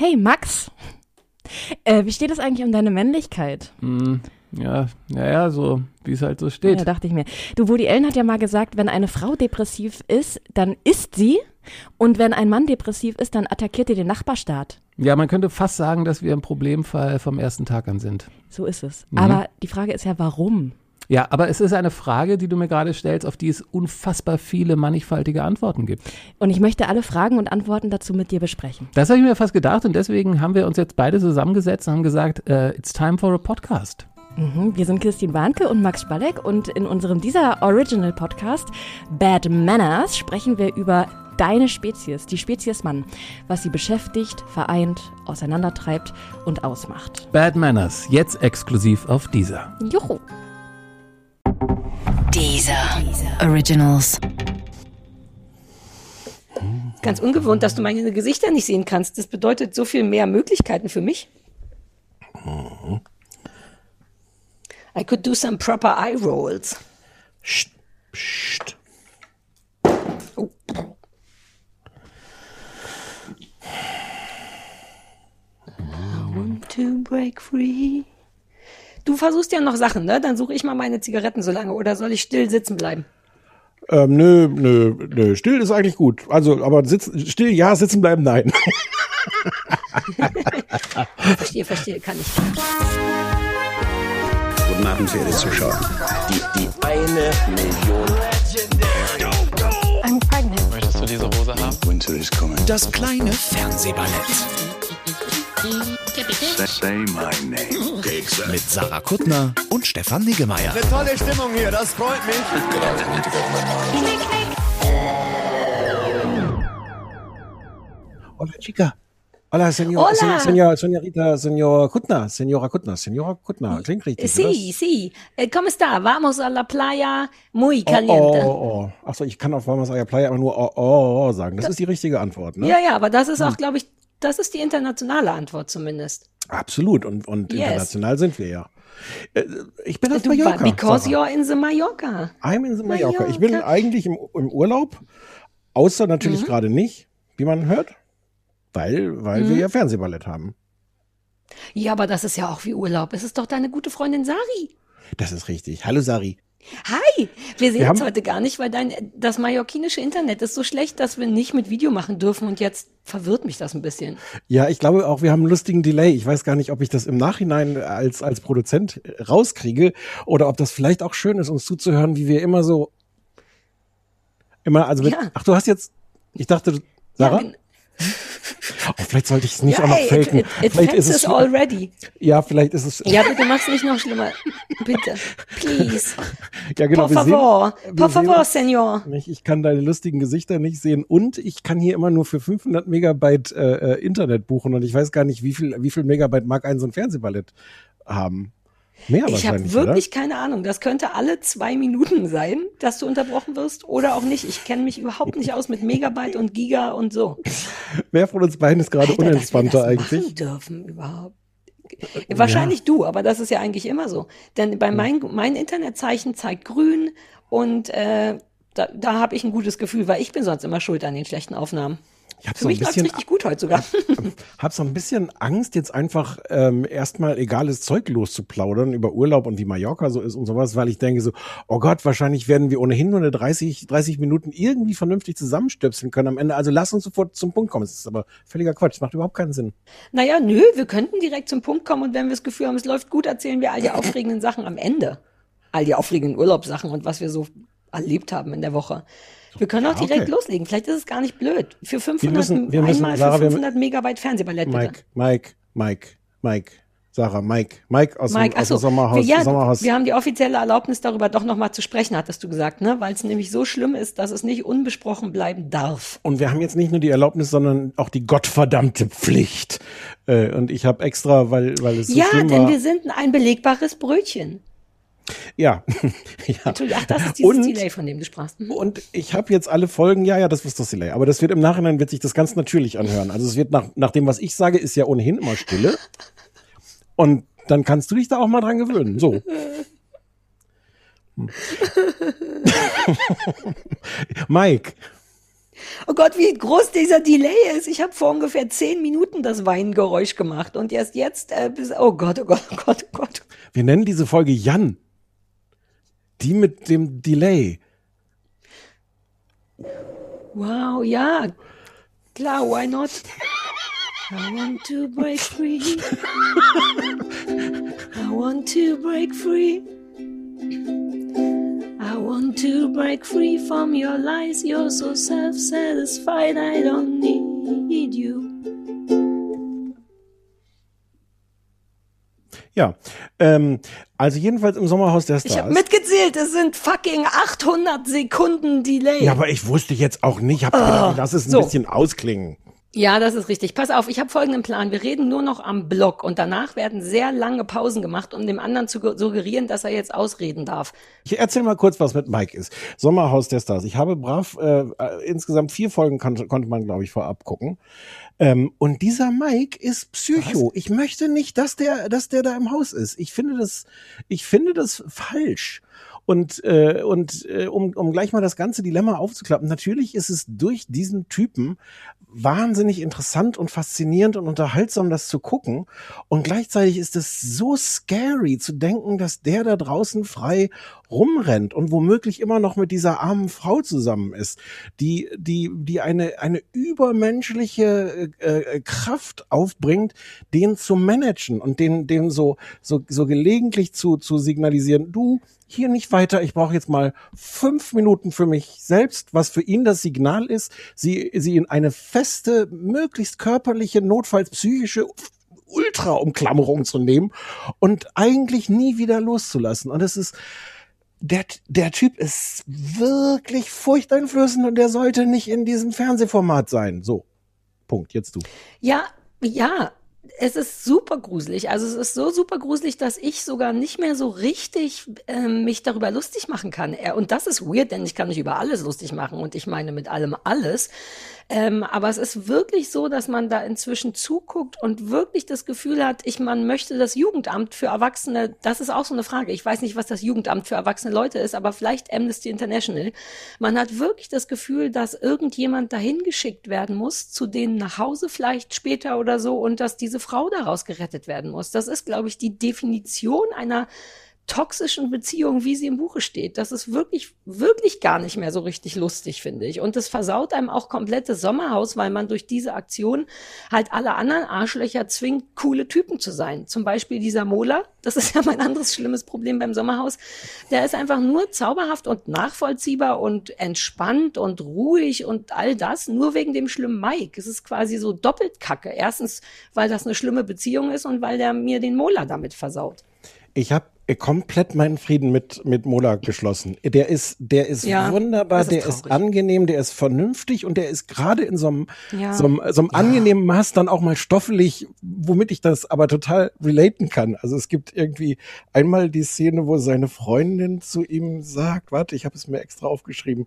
Hey Max, äh, wie steht es eigentlich um deine Männlichkeit? Mm, ja, naja, so wie es halt so steht. Ja, dachte ich mir. Du, Woody Allen hat ja mal gesagt, wenn eine Frau depressiv ist, dann ist sie. Und wenn ein Mann depressiv ist, dann attackiert er den Nachbarstaat. Ja, man könnte fast sagen, dass wir im Problemfall vom ersten Tag an sind. So ist es. Mhm. Aber die Frage ist ja, warum? Ja, aber es ist eine Frage, die du mir gerade stellst, auf die es unfassbar viele mannigfaltige Antworten gibt. Und ich möchte alle Fragen und Antworten dazu mit dir besprechen. Das habe ich mir fast gedacht und deswegen haben wir uns jetzt beide zusammengesetzt und haben gesagt, uh, it's time for a podcast. Mhm, wir sind Christine Warnke und Max Spalleck und in unserem dieser Original Podcast Bad Manners sprechen wir über deine Spezies, die Spezies Mann, was sie beschäftigt, vereint, auseinandertreibt und ausmacht. Bad Manners, jetzt exklusiv auf dieser. Juhu. Dieser Originals. Ganz ungewohnt, dass du meine Gesichter nicht sehen kannst. Das bedeutet so viel mehr Möglichkeiten für mich. I could do some proper eye rolls. Psst, psst. Oh. I want to break free. Du versuchst ja noch Sachen, ne? Dann suche ich mal meine Zigaretten so lange. Oder soll ich still sitzen bleiben? Ähm, nö, nö, nö. Still ist eigentlich gut. Also, aber sitzen, still ja, sitzen bleiben nein. verstehe, verstehe, kann ich. Guten Abend, verehrte Zuschauer. Die, die eine Million. I'm pregnant. Möchtest du diese Hose haben? Winter is coming. Das kleine Fernsehballett. Say my name. Mit Sarah Kuttner und Stefan Niggemeier. Eine tolle Stimmung hier, das freut mich. Hola, chica. Hola, señor, Hola. Sen, señor, señorita, señor Kuttner, señora Kuttner, señora Kuttner. Klingt richtig, Sí, sí. Eh, ¿Cómo está? Vamos a la playa muy caliente. Oh, oh, oh. Achso, ich kann auf Vamos a la Playa aber nur oh, oh, oh sagen. Das ist die richtige Antwort, ne? Ja, ja, aber das ist auch, glaube ich, das ist die internationale Antwort zumindest. Absolut. Und, und Yes. international sind wir ja. Äh, Ich bin auf Du, Mallorca. because Sarah. you're in the Mallorca. I'm in the Mallorca. Ich bin Mallorca. eigentlich im, im Urlaub, außer Mhm. natürlich gerade nicht, wie man hört, weil, weil Mhm. wir ja Fernsehballett haben. Ja, aber das ist ja auch wie Urlaub. Es ist doch deine gute Freundin Sari. Das ist richtig. Hallo Sari. Hi, wir sehen Wir uns heute gar nicht, weil dein, das mallorquinische Internet ist so schlecht, dass wir nicht mit Video machen dürfen und jetzt verwirrt mich das ein bisschen. Ja, ich glaube auch, wir haben einen lustigen Delay. Ich weiß gar nicht, ob ich das im Nachhinein als, als Produzent rauskriege oder ob das vielleicht auch schön ist, uns zuzuhören, wie wir immer so, immer, also mit, Ja. ach, du hast jetzt, ich dachte, Sarah? Ja, oh, vielleicht sollte ich es nicht ja auch noch faken. it, it, it vielleicht ist es, already. ja, vielleicht ist es, Ja, bitte mach's nicht noch schlimmer. Bitte. Please. ja genau, Por sehen- favor. Por favor, Senor. Nicht? Ich kann deine lustigen Gesichter nicht sehen und ich kann hier immer nur für 500 Megabyte äh, äh, Internet buchen und ich weiß gar nicht, wie viel, wie viel Megabyte mag ein so ein Fernsehballett haben. Mehr Ich habe wirklich keine Ahnung. Das könnte alle zwei Minuten sein, dass du unterbrochen wirst oder auch nicht. Ich kenne mich überhaupt nicht aus mit Megabyte und Giga und so. oder? Wer von uns beiden ist gerade Alter, unentspannter das eigentlich? Machen dürfen überhaupt. Wahrscheinlich du, aber das ist ja eigentlich immer so. Denn bei mein, mein Internetzeichen zeigt grün und äh, da, da habe ich ein gutes Gefühl, weil ich bin sonst immer schuld an den schlechten Aufnahmen. Ich habe Für so ein mich bisschen, richtig gut heute sogar. hab so ein bisschen Angst, jetzt einfach ähm, erstmal egales Zeug loszuplaudern über Urlaub und wie Mallorca so ist und sowas, weil ich denke so, oh Gott, wahrscheinlich werden wir ohnehin nur eine 30, 30 Minuten irgendwie vernünftig zusammenstöpseln können am Ende. Also lass uns sofort zum Punkt kommen. Es ist aber völliger Quatsch, es macht überhaupt keinen Sinn. Naja, nö, wir könnten direkt zum Punkt kommen und wenn wir das Gefühl haben, es läuft gut, erzählen wir all die aufregenden Sachen am Ende. All die aufregenden Urlaubssachen und was wir so erlebt haben in der Woche. Wir können auch Ja, direkt okay. loslegen. Vielleicht ist es gar nicht blöd. Für 500, müssen- wir müssen- einmal Sarah, für wir- 500 Megabyte Fernsehballett, bitte. Mike, Mike, Mike, Mike, Sarah, Mike, Mike aus, Mike, dem, aus dem Sommerhaus. wir, ja, Sommerhaus. wir haben die offizielle Erlaubnis darüber doch nochmal zu sprechen, hattest du gesagt, ne? Weil es nämlich so schlimm ist, dass es nicht unbesprochen bleiben darf. Und wir haben jetzt nicht nur die Erlaubnis, sondern auch die gottverdammte Pflicht. Äh, und ich habe extra, weil, weil es so ja, schlimm denn war. wir sind ein belegbares Brötchen. Ja. ja. Ach, das ist dieses Und- Delay, von dem du sprachst. Mhm. Und ich habe jetzt alle Folgen, ja, ja, das ist das Delay. Aber das wird im Nachhinein wird sich das ganz natürlich anhören. Also es wird nach, nach dem, was ich sage, ist ja ohnehin immer Stille. Und dann kannst du dich da auch mal dran gewöhnen. So. Mike, Oh Gott, wie groß dieser Delay ist. Ich habe vor ungefähr zehn Minuten das Weingeräusch gemacht und erst jetzt äh, bis. Oh Gott, oh Gott, oh Gott, oh Gott. Wir nennen diese Folge Jan. Die mit dem Delay. Wow, ja. Klar, why not? I want to break free. I want to break free. I want to break free from your lies. You're so self satisfied. I don't need you. Ja, ähm, also jedenfalls im Sommerhaus der Stars. Ich habe mitgezählt, es sind fucking 800 Sekunden Delay. ja, aber ich wusste jetzt auch nicht, hab gedacht, lass es ein so. bisschen ausklingen. Ja, das ist richtig. Pass auf, ich habe folgenden Plan. Wir reden nur noch am Block und danach werden sehr lange Pausen gemacht, um dem anderen zu ge- suggerieren, dass er jetzt ausreden darf. Ich erzähl mal kurz, was mit Mike ist. Sommerhaus der Stars. Ich habe brav, äh, äh, insgesamt vier Folgen konnte, konnte man, glaube ich, vorab gucken. Ähm, und dieser Mike ist Psycho. Ich möchte nicht, dass der, dass der da im Haus ist. Ich finde das, ich finde das falsch. Und, äh, und äh, um, um gleich mal das ganze Dilemma aufzuklappen, natürlich ist es durch diesen Typen wahnsinnig interessant und faszinierend und unterhaltsam, das zu gucken. Und gleichzeitig ist es so scary zu denken, dass der da draußen frei rumrennt und womöglich immer noch mit dieser armen Frau zusammen ist, die, die, die eine, eine übermenschliche äh, äh, Kraft aufbringt, den zu managen und den, den so, so, so gelegentlich zu, zu signalisieren, du, hier nicht weiter, ich brauche jetzt mal fünf Minuten für mich selbst, was für ihn das Signal ist, sie, sie in eine feste, möglichst körperliche, notfalls psychische Ultra-Umklammerung zu nehmen und eigentlich nie wieder loszulassen. Und es ist, der, der Typ ist wirklich furchteinflößend und der sollte nicht in diesem Fernsehformat sein. So. Punkt. Jetzt du. Ja, ja, es ist super gruselig. Also es ist so super gruselig, dass ich sogar nicht mehr so richtig ähm, mich darüber lustig machen kann. Er- Und das ist weird, denn ich kann mich über alles lustig machen und ich meine mit allem alles. Ähm, aber es ist wirklich so, dass man da inzwischen zuguckt und wirklich das Gefühl hat, ich man möchte das Jugendamt für Erwachsene, das ist auch so eine Frage. Ich weiß nicht, was das Jugendamt für erwachsene Leute ist, aber vielleicht Amnesty International. Man hat wirklich das Gefühl, dass irgendjemand dahin geschickt werden muss, zu denen nach Hause vielleicht später oder so und dass diese Frau daraus gerettet werden muss. Das ist, glaube ich, die Definition einer toxischen Beziehung, wie sie im Buche steht. Das ist wirklich, wirklich gar nicht mehr so richtig lustig, finde ich. Und das versaut einem auch komplett das Sommerhaus, weil man durch diese Aktion halt alle anderen Arschlöcher zwingt, coole Typen zu sein. Zum Beispiel dieser Mola, das ist ja mein anderes schlimmes Problem beim Sommerhaus. Der ist einfach nur zauberhaft und nachvollziehbar und entspannt und ruhig und all das, nur wegen dem schlimmen Mike. Es ist quasi so doppelt kacke. Erstens, weil das eine schlimme Beziehung ist und weil der mir den Mola damit versaut. Ich habe komplett meinen Frieden mit mit Mola geschlossen. Der ist der ist Ja, wunderbar, ist der ist traurig. angenehm, der ist vernünftig und der ist gerade in so einem Ja. so einem, so einem angenehmen Maß dann auch mal stoffelig, womit ich das aber total relaten kann. Also es gibt irgendwie einmal die Szene, wo seine Freundin zu ihm sagt, warte, ich habe es mir extra aufgeschrieben.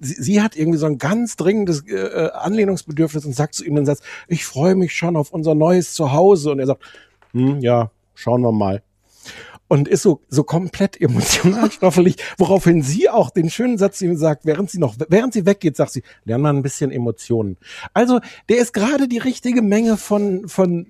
Sie, sie hat irgendwie so ein ganz dringendes äh, Anlehnungsbedürfnis und sagt zu ihm den Satz, ich freue mich schon auf unser neues Zuhause und er sagt, hm, ja, schauen wir mal und ist so, so komplett emotional stoffelig, woraufhin sie auch den schönen Satz ihm sagt, während sie noch, während sie weggeht, sagt sie, lern mal ein bisschen Emotionen. Also, der ist gerade die richtige Menge von, von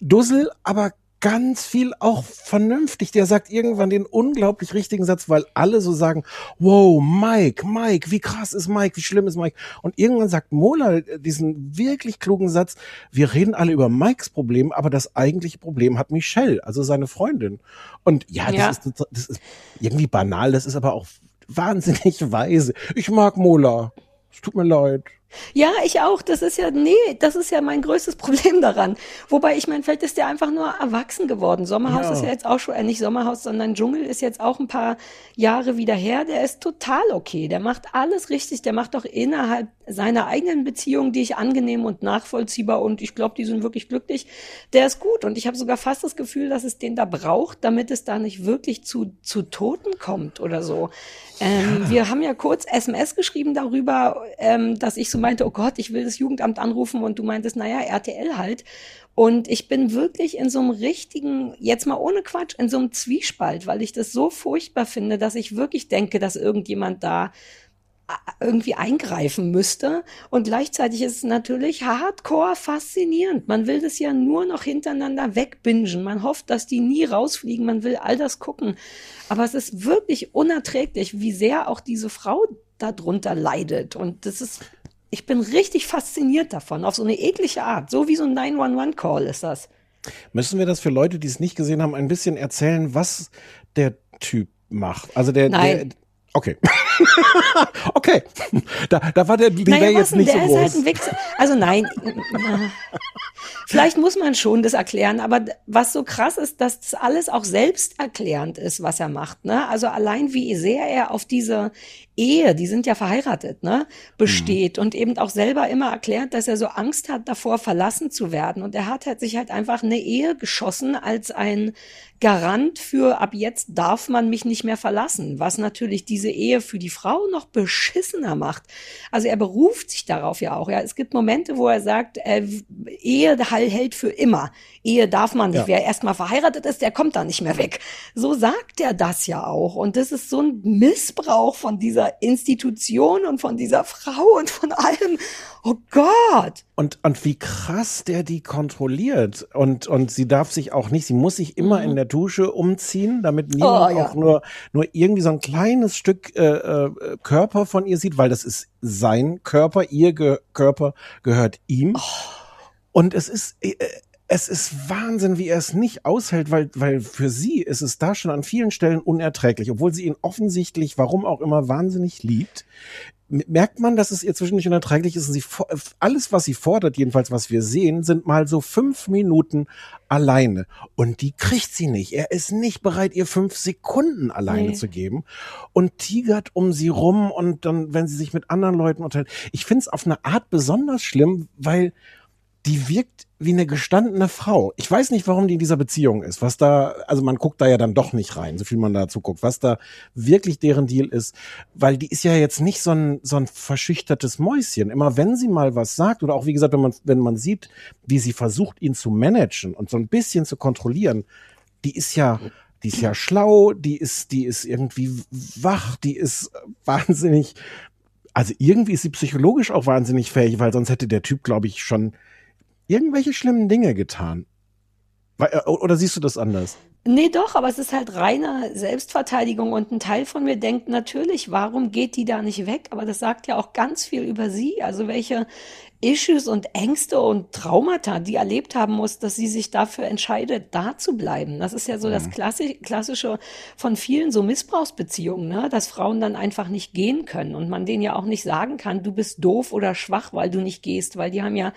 Dussel, aber ganz viel auch vernünftig. Der sagt irgendwann den unglaublich richtigen Satz, weil alle so sagen, wow, Mike, Mike, wie krass ist Mike, wie schlimm ist Mike? Und irgendwann sagt Mola diesen wirklich klugen Satz, wir reden alle über Mikes Problem, aber das eigentliche Problem hat Michelle, also seine Freundin. Und ja, das, Ja. Ist, das ist irgendwie banal, das ist aber auch wahnsinnig weise. Ich mag Mola. Es tut mir leid. Ja, ich auch. Das ist ja, nee, das ist ja mein größtes Problem daran. Wobei, ich meine, vielleicht ist der einfach nur erwachsen geworden. Sommerhaus Ja. ist ja jetzt auch schon, äh, nicht Sommerhaus, sondern Dschungel ist jetzt auch ein paar Jahre wieder her. Der ist total okay. Der macht alles richtig. Der macht auch innerhalb seiner eigenen Beziehung, die ich angenehm und nachvollziehbar und ich glaube, die sind wirklich glücklich. Der ist gut. Und ich habe sogar fast das Gefühl, dass es den da braucht, damit es da nicht wirklich zu, zu Toten kommt oder so. Ähm, Wir haben ja kurz SMS geschrieben darüber, ähm, dass ich so meinte, oh Gott, ich will das Jugendamt anrufen und du meintest, naja, RTL halt. Und ich bin wirklich in so einem richtigen, jetzt mal ohne Quatsch, in so einem Zwiespalt, weil ich das so furchtbar finde, dass ich wirklich denke, dass irgendjemand da irgendwie eingreifen müsste. Und gleichzeitig ist es natürlich hardcore faszinierend. Man will das ja nur noch hintereinander wegbingen. Man hofft, dass die nie rausfliegen. Man will all das gucken. Aber es ist wirklich unerträglich, wie sehr auch diese Frau darunter leidet. Und das ist, ich bin richtig fasziniert davon, auf so eine eklige Art. So wie so ein 911-Call ist das. Müssen wir das für Leute, die es nicht gesehen haben, ein bisschen erzählen, was der Typ macht? Also der, Nein. der Okay. okay. Da, da war der Delay Naja, jetzt nicht so der groß. ist halt ein Wichser. Also nein, vielleicht muss man schon das erklären, aber was so krass ist, dass das alles auch selbsterklärend ist, was er macht. Ne? Also allein wie sehr er auf diese Ehe, die sind ja verheiratet, ne, besteht und eben auch selber immer erklärt, dass er so Angst hat davor, verlassen zu werden. Und er hat halt sich halt einfach eine Ehe geschossen als ein Garant für ab jetzt darf man mich nicht mehr verlassen, was natürlich diese Ehe für die Frau noch beschissener macht. Also er beruft sich darauf ja auch. Ja, es gibt Momente, wo er sagt, äh, Ehe hält für immer. Ehe darf man nicht. Ja. Wer erstmal verheiratet ist, der kommt da nicht mehr weg. So sagt er das ja auch. Und das ist so ein Missbrauch von dieser Institution und von dieser Frau und von allem. Oh Gott. Und, und wie krass der die kontrolliert. Und, und sie darf sich auch nicht, sie muss sich immer in der Dusche umziehen, damit niemand Mhm. Oh, ja. auch nur, nur irgendwie so ein kleines Stück äh, äh, Körper von ihr sieht, weil das ist sein Körper, ihr Ge Körper gehört ihm. Oh. Und es ist, äh, es ist Wahnsinn, wie er es nicht aushält, weil, weil für sie ist es da schon an vielen Stellen unerträglich, obwohl sie ihn offensichtlich, warum auch immer, wahnsinnig liebt. Merkt man, dass es ihr zwischendurch unerträglich ist und sie alles, was sie fordert, jedenfalls was wir sehen, sind mal so fünf Minuten alleine. Und die kriegt sie nicht. Er ist nicht bereit, ihr fünf Sekunden alleine Nee. zu geben und tigert um sie rum und dann, wenn sie sich mit anderen Leuten unterhält. Ich finde es auf eine Art besonders schlimm, weil die wirkt wie eine gestandene Frau. Ich weiß nicht, warum die in dieser Beziehung ist. Was da, also man guckt da ja dann doch nicht rein, so viel man dazu guckt, was da wirklich deren Deal ist. Weil die ist ja jetzt nicht so ein, so ein verschüchtertes Mäuschen. Immer wenn sie mal was sagt oder auch wie gesagt, wenn man, wenn man sieht, wie sie versucht, ihn zu managen und so ein bisschen zu kontrollieren, die ist ja, die ist ja schlau, die ist, die ist irgendwie wach, die ist wahnsinnig, also irgendwie ist sie psychologisch auch wahnsinnig fähig, weil sonst hätte der Typ, glaube ich, schon irgendwelche schlimmen Dinge getan. Äh, Oder siehst du das anders? Nee, doch, aber es ist halt reine Selbstverteidigung und ein Teil von mir denkt natürlich, warum geht die da nicht weg? Aber das sagt ja auch ganz viel über sie, also welche Issues und Ängste und Traumata die erlebt haben muss, dass sie sich dafür entscheidet, da zu bleiben. Das ist ja so das Klassi Klassische von vielen so Missbrauchsbeziehungen, ne? dass Frauen dann einfach nicht gehen können und man denen ja auch nicht sagen kann, du bist doof oder schwach, weil du nicht gehst, weil die haben ja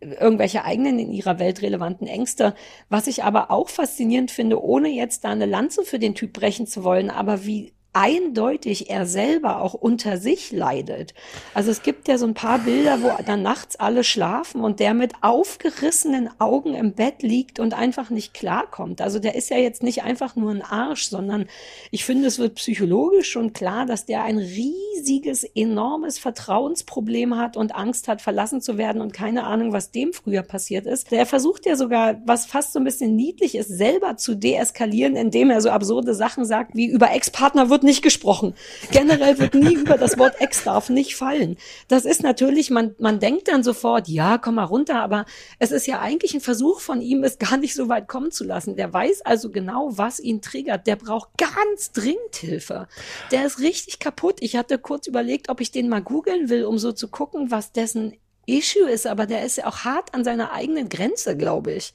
irgendwelche eigenen in ihrer Welt relevanten Ängste. Was ich aber auch faszinierend finde, ohne jetzt da eine Lanze für den Typ brechen zu wollen, aber wie eindeutig er selber auch unter sich leidet. Also es gibt ja so ein paar Bilder, wo dann nachts alle schlafen und der mit aufgerissenen Augen im Bett liegt und einfach nicht klarkommt. Also der ist ja jetzt nicht einfach nur ein Arsch, sondern ich finde, es wird psychologisch schon klar, dass der ein riesiges, enormes Vertrauensproblem hat und Angst hat, verlassen zu werden und keine Ahnung, was dem früher passiert ist. Der versucht ja sogar, was fast so ein bisschen niedlich ist, selber zu deeskalieren, indem er so absurde Sachen sagt, wie über Ex-Partner wird nicht gesprochen. Generell wird nie über das Wort Ex darf nicht fallen. Das ist natürlich, man, man denkt dann sofort, ja, komm mal runter, aber es ist ja eigentlich ein Versuch von ihm, es gar nicht so weit kommen zu lassen. Der weiß also genau, was ihn triggert. Der braucht ganz dringend Hilfe. Der ist richtig kaputt. Ich hatte kurz überlegt, ob ich den mal googeln will, um so zu gucken, was dessen Issue ist, aber der ist ja auch hart an seiner eigenen Grenze, glaube ich.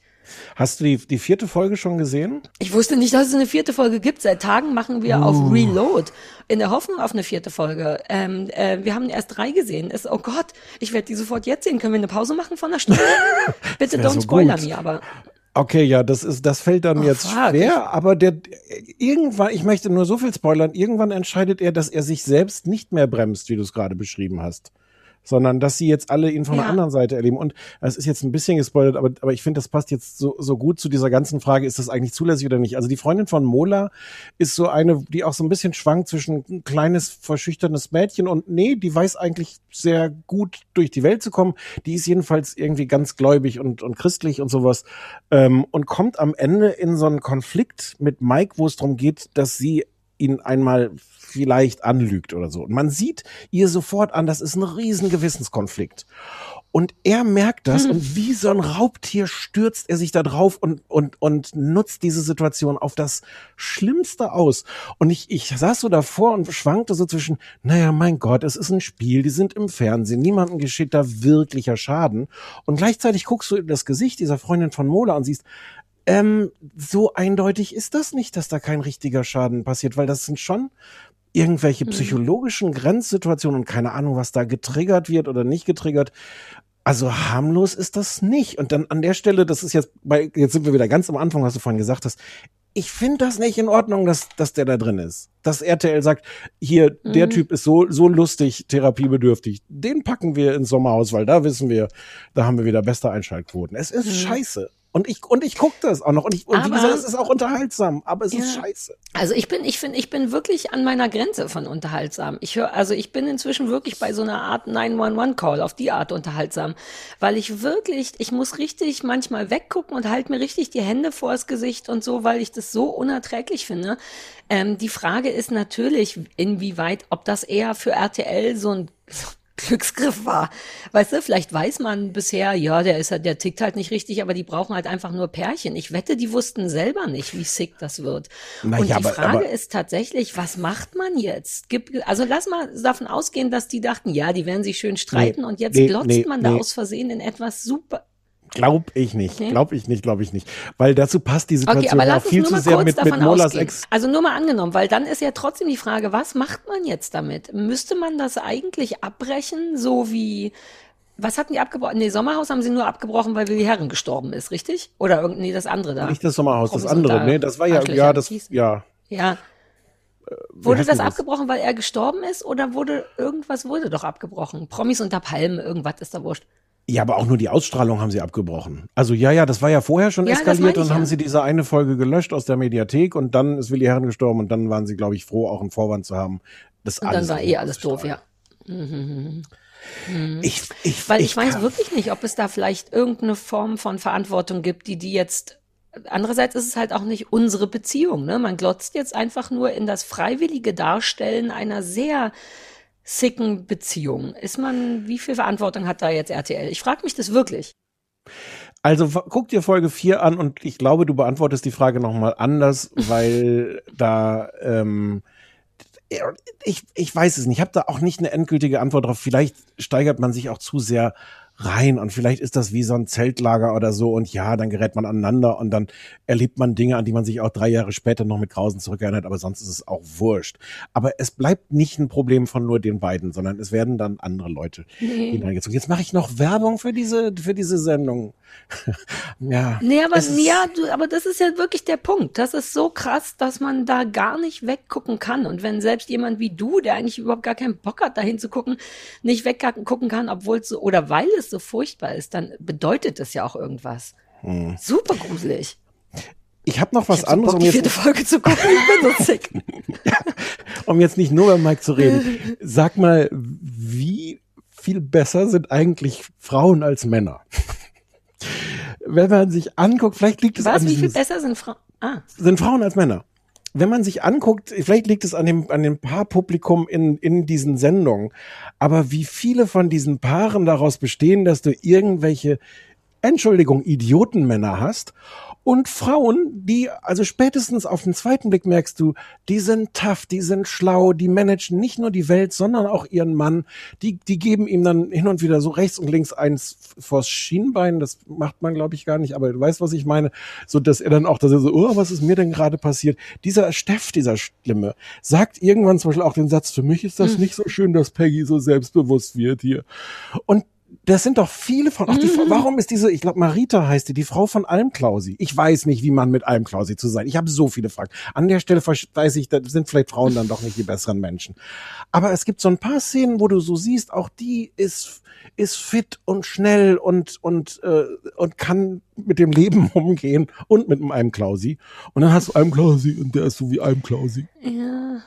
Hast du die, die vierte Folge schon gesehen? Ich wusste nicht, dass es eine vierte Folge gibt. Seit Tagen machen wir auf Reload in der Hoffnung auf eine vierte Folge. Ähm, äh, wir haben erst drei gesehen. Ist, oh Gott, ich werde die sofort jetzt sehen. Können wir eine Pause machen von einer Stunde? Bitte don't so spoiler gut. mir, aber Okay, ja, das ist, das fällt dann Oh, jetzt fuck, schwer, aber der, irgendwann, ich möchte nur so viel spoilern, irgendwann entscheidet er, dass er sich selbst nicht mehr bremst, wie du es gerade beschrieben hast. Sondern, dass sie jetzt alle ihn von der Ja. anderen Seite erleben. Und es ist jetzt ein bisschen gespoilert, aber, aber ich finde, das passt jetzt so, so gut zu dieser ganzen Frage, ist das eigentlich zulässig oder nicht? Also die Freundin von Mola ist so eine, die auch so ein bisschen schwankt zwischen ein kleines, verschüchternes Mädchen und nee, die weiß eigentlich sehr gut durch die Welt zu kommen. Die ist jedenfalls irgendwie ganz gläubig und, und christlich und sowas. Ähm, und kommt am Ende in so einen Konflikt mit Mike, wo es darum geht, dass sie ihn einmal vielleicht anlügt oder so. Und man sieht ihr sofort an, das ist ein riesen Gewissenskonflikt. Und er merkt das Hm. und wie so ein Raubtier stürzt er sich da drauf und, und, und nutzt diese Situation auf das Schlimmste aus. Und ich, ich saß so davor und schwankte so zwischen, naja, mein Gott, es ist ein Spiel, die sind im Fernsehen, niemandem geschieht da wirklicher Schaden. Und gleichzeitig guckst du in das Gesicht dieser Freundin von Mola und siehst, ähm, so eindeutig ist das nicht, dass da kein richtiger Schaden passiert, weil das sind schon irgendwelche psychologischen Grenzsituationen und keine Ahnung, was da getriggert wird oder nicht getriggert. Also harmlos ist das nicht. Und dann an der Stelle, das ist jetzt bei, jetzt sind wir wieder ganz am Anfang, was du vorhin gesagt hast. Ich finde das nicht in Ordnung, dass, dass der da drin ist. Dass RTL sagt, hier, der Typ ist so, so lustig, therapiebedürftig. Den packen wir ins Sommerhaus, weil da wissen wir, da haben wir wieder beste Einschaltquoten. Es ist scheiße. Und ich, und ich guck das auch noch. Und, ich, und wie Aber- gesagt, es ist auch unterhaltsam, aber es ist Ja. scheiße. Also ich bin, ich finde, ich bin wirklich an meiner Grenze von unterhaltsam. Ich höre, also ich bin inzwischen wirklich bei so einer Art 911-Call auf die Art unterhaltsam, weil ich wirklich, ich muss richtig manchmal weggucken und halt mir richtig die Hände vors Gesicht und so, weil ich das so unerträglich finde. Ähm, die Frage ist natürlich, inwieweit, ob das eher für RTL so ein Glücksgriff war. Weißt du, vielleicht weiß man bisher, ja, der ist halt, der tickt halt nicht richtig, aber die brauchen halt einfach nur Pärchen. Ich wette, die wussten selber nicht, wie sick das wird. Na Und ja, die aber- Frage aber- ist tatsächlich, was macht man jetzt? Gibt, also lass mal davon ausgehen, dass die dachten, ja, die werden sich schön streiten Nee, und jetzt nee, glotzt nee, man da aus Versehen in etwas super. Glaub ich nicht. Nee? Glaub ich nicht, glaube ich nicht. Weil dazu passt die Situation Okay, aber auch viel zu sehr kurz mit, mit davon Molas. Ex. Also nur mal angenommen, weil dann ist ja trotzdem die Frage, was macht man jetzt damit? Müsste man das eigentlich abbrechen, so wie was hatten die abgebrochen? Nee, Sommerhaus haben sie nur abgebrochen, weil Willi Herren gestorben ist, richtig? Oder irgend, nee, das andere da. Nicht das Sommerhaus, das andere. unter Nee, das war ja, ja, das, ja. Ja. Wurde heißt das das? abgebrochen, weil er gestorben ist oder wurde irgendwas wurde doch abgebrochen? Promis unter Palmen, irgendwas ist da wurscht. Ja, aber auch nur die Ausstrahlung haben sie abgebrochen. Also ja, ja, das war ja vorher schon Ja, eskaliert ich und haben ja. sie diese eine Folge gelöscht aus der Mediathek und dann ist Willi Herren gestorben und dann waren sie, glaube ich, froh, auch einen Vorwand zu haben. Das Und dann war eh alles doof, ja. Ich, ich, Weil ich, weiß kann- wirklich nicht, ob es da vielleicht irgendeine Form von Verantwortung gibt, die die jetzt. Andererseits ist es halt auch nicht unsere Beziehung. Ne? Man glotzt jetzt einfach nur in das freiwillige Darstellen einer sehr sicken Beziehung. Ist man, wie viel Verantwortung hat da jetzt RTL? Ich frage mich das wirklich. Also guck dir Folge 4 an und ich glaube, du beantwortest die Frage nochmal anders, weil da ähm, ich, ich weiß es nicht. Ich habe da auch nicht eine endgültige Antwort drauf. Vielleicht steigert man sich auch zu sehr rein und vielleicht ist das wie so ein Zeltlager oder so und ja, dann gerät man aneinander und dann erlebt man Dinge, an die man sich auch drei Jahre später noch mit Grausen zurückerinnert, aber sonst ist es auch wurscht. Aber es bleibt nicht ein Problem von nur den beiden, sondern es werden dann andere Leute hineingezogen. Jetzt mache ich noch Werbung für diese, für diese Sendung. ja. Nee, aber, ja, du, aber das ist ja wirklich der Punkt. Das ist so krass, dass man da gar nicht weggucken kann. Und wenn selbst jemand wie du, der eigentlich überhaupt gar keinen Bock hat, da hinzugucken, nicht weggucken kann, obwohl es so, oder weil es so furchtbar ist, dann bedeutet das ja auch irgendwas. Hm. Super gruselig. Ich habe noch was ich hab anderes, Bock, um die jetzt, vierte Folge zu gucken. Ich bin so sick. um jetzt nicht nur beim Mike zu reden. Sag mal, wie viel besser sind eigentlich Frauen als Männer? Wenn man sich anguckt, vielleicht liegt es Was? an Wie viel besser sind Frauen? Ah, sind Frauen als Männer. Wenn man sich anguckt, vielleicht liegt es an dem, an dem Paarpublikum in, in diesen Sendungen, aber wie viele von diesen Paaren daraus bestehen, dass du irgendwelche, Entschuldigung, Idiotenmänner hast und Frauen, die, also spätestens auf den zweiten Blick merkst du, die sind tough, die sind schlau, die managen nicht nur die Welt, sondern auch ihren Mann. Die, die geben ihm dann hin und wieder so rechts und links eins vors Schienbein. Das macht man, glaube ich, gar nicht, aber du weißt, was ich meine. So, dass er dann auch, dass er so, oh, was ist mir denn gerade passiert? Dieser Steff, dieser Schlimme, sagt irgendwann zum Beispiel auch den Satz, für mich ist das nicht so schön, dass Peggy so selbstbewusst wird hier. Und das sind doch viele von, auch die, Frau- warum ist diese, ich glaube Marita heißt die, die Frau von Almklausi. Ich weiß nicht, wie man mit Almklausi zu sein. Ich habe so viele Fragen. An der Stelle weiß ich, da sind vielleicht Frauen dann doch nicht die besseren Menschen. Aber es gibt so ein paar Szenen, wo du so siehst, auch die ist, ist fit und schnell und, und, äh, und kann mit dem Leben umgehen und mit einem Almklausi. Und dann hast du Almklausi und der ist so wie Almklausi. ja.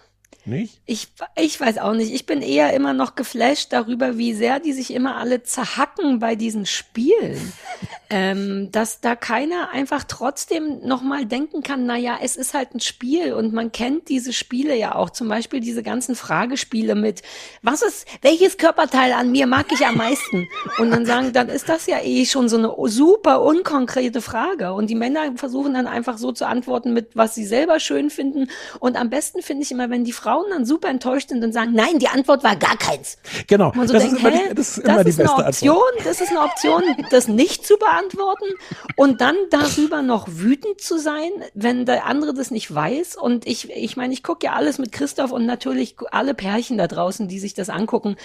Nicht? Ich, ich weiß auch nicht. Ich bin eher immer noch geflasht darüber, wie sehr die sich immer alle zerhacken bei diesen Spielen. ähm, dass da keiner einfach trotzdem nochmal denken kann, na ja, es ist halt ein Spiel und man kennt diese Spiele ja auch. Zum Beispiel diese ganzen Fragespiele mit, was ist, welches Körperteil an mir mag ich am meisten? Und dann sagen, dann ist das ja eh schon so eine super unkonkrete Frage. Und die Männer versuchen dann einfach so zu antworten mit, was sie selber schön finden. Und am besten finde ich immer, wenn die Frauen dann super enttäuscht sind und sagen, nein, die Antwort war gar keins. Genau. So das, denkt, ist die, das ist das immer die ist eine Option, Antwort. das ist eine Option, das nicht zu beantworten und dann darüber noch wütend zu sein, wenn der andere das nicht weiß. Und ich, ich meine, ich gucke ja alles mit Christoph und natürlich alle Pärchen da draußen, die sich das angucken,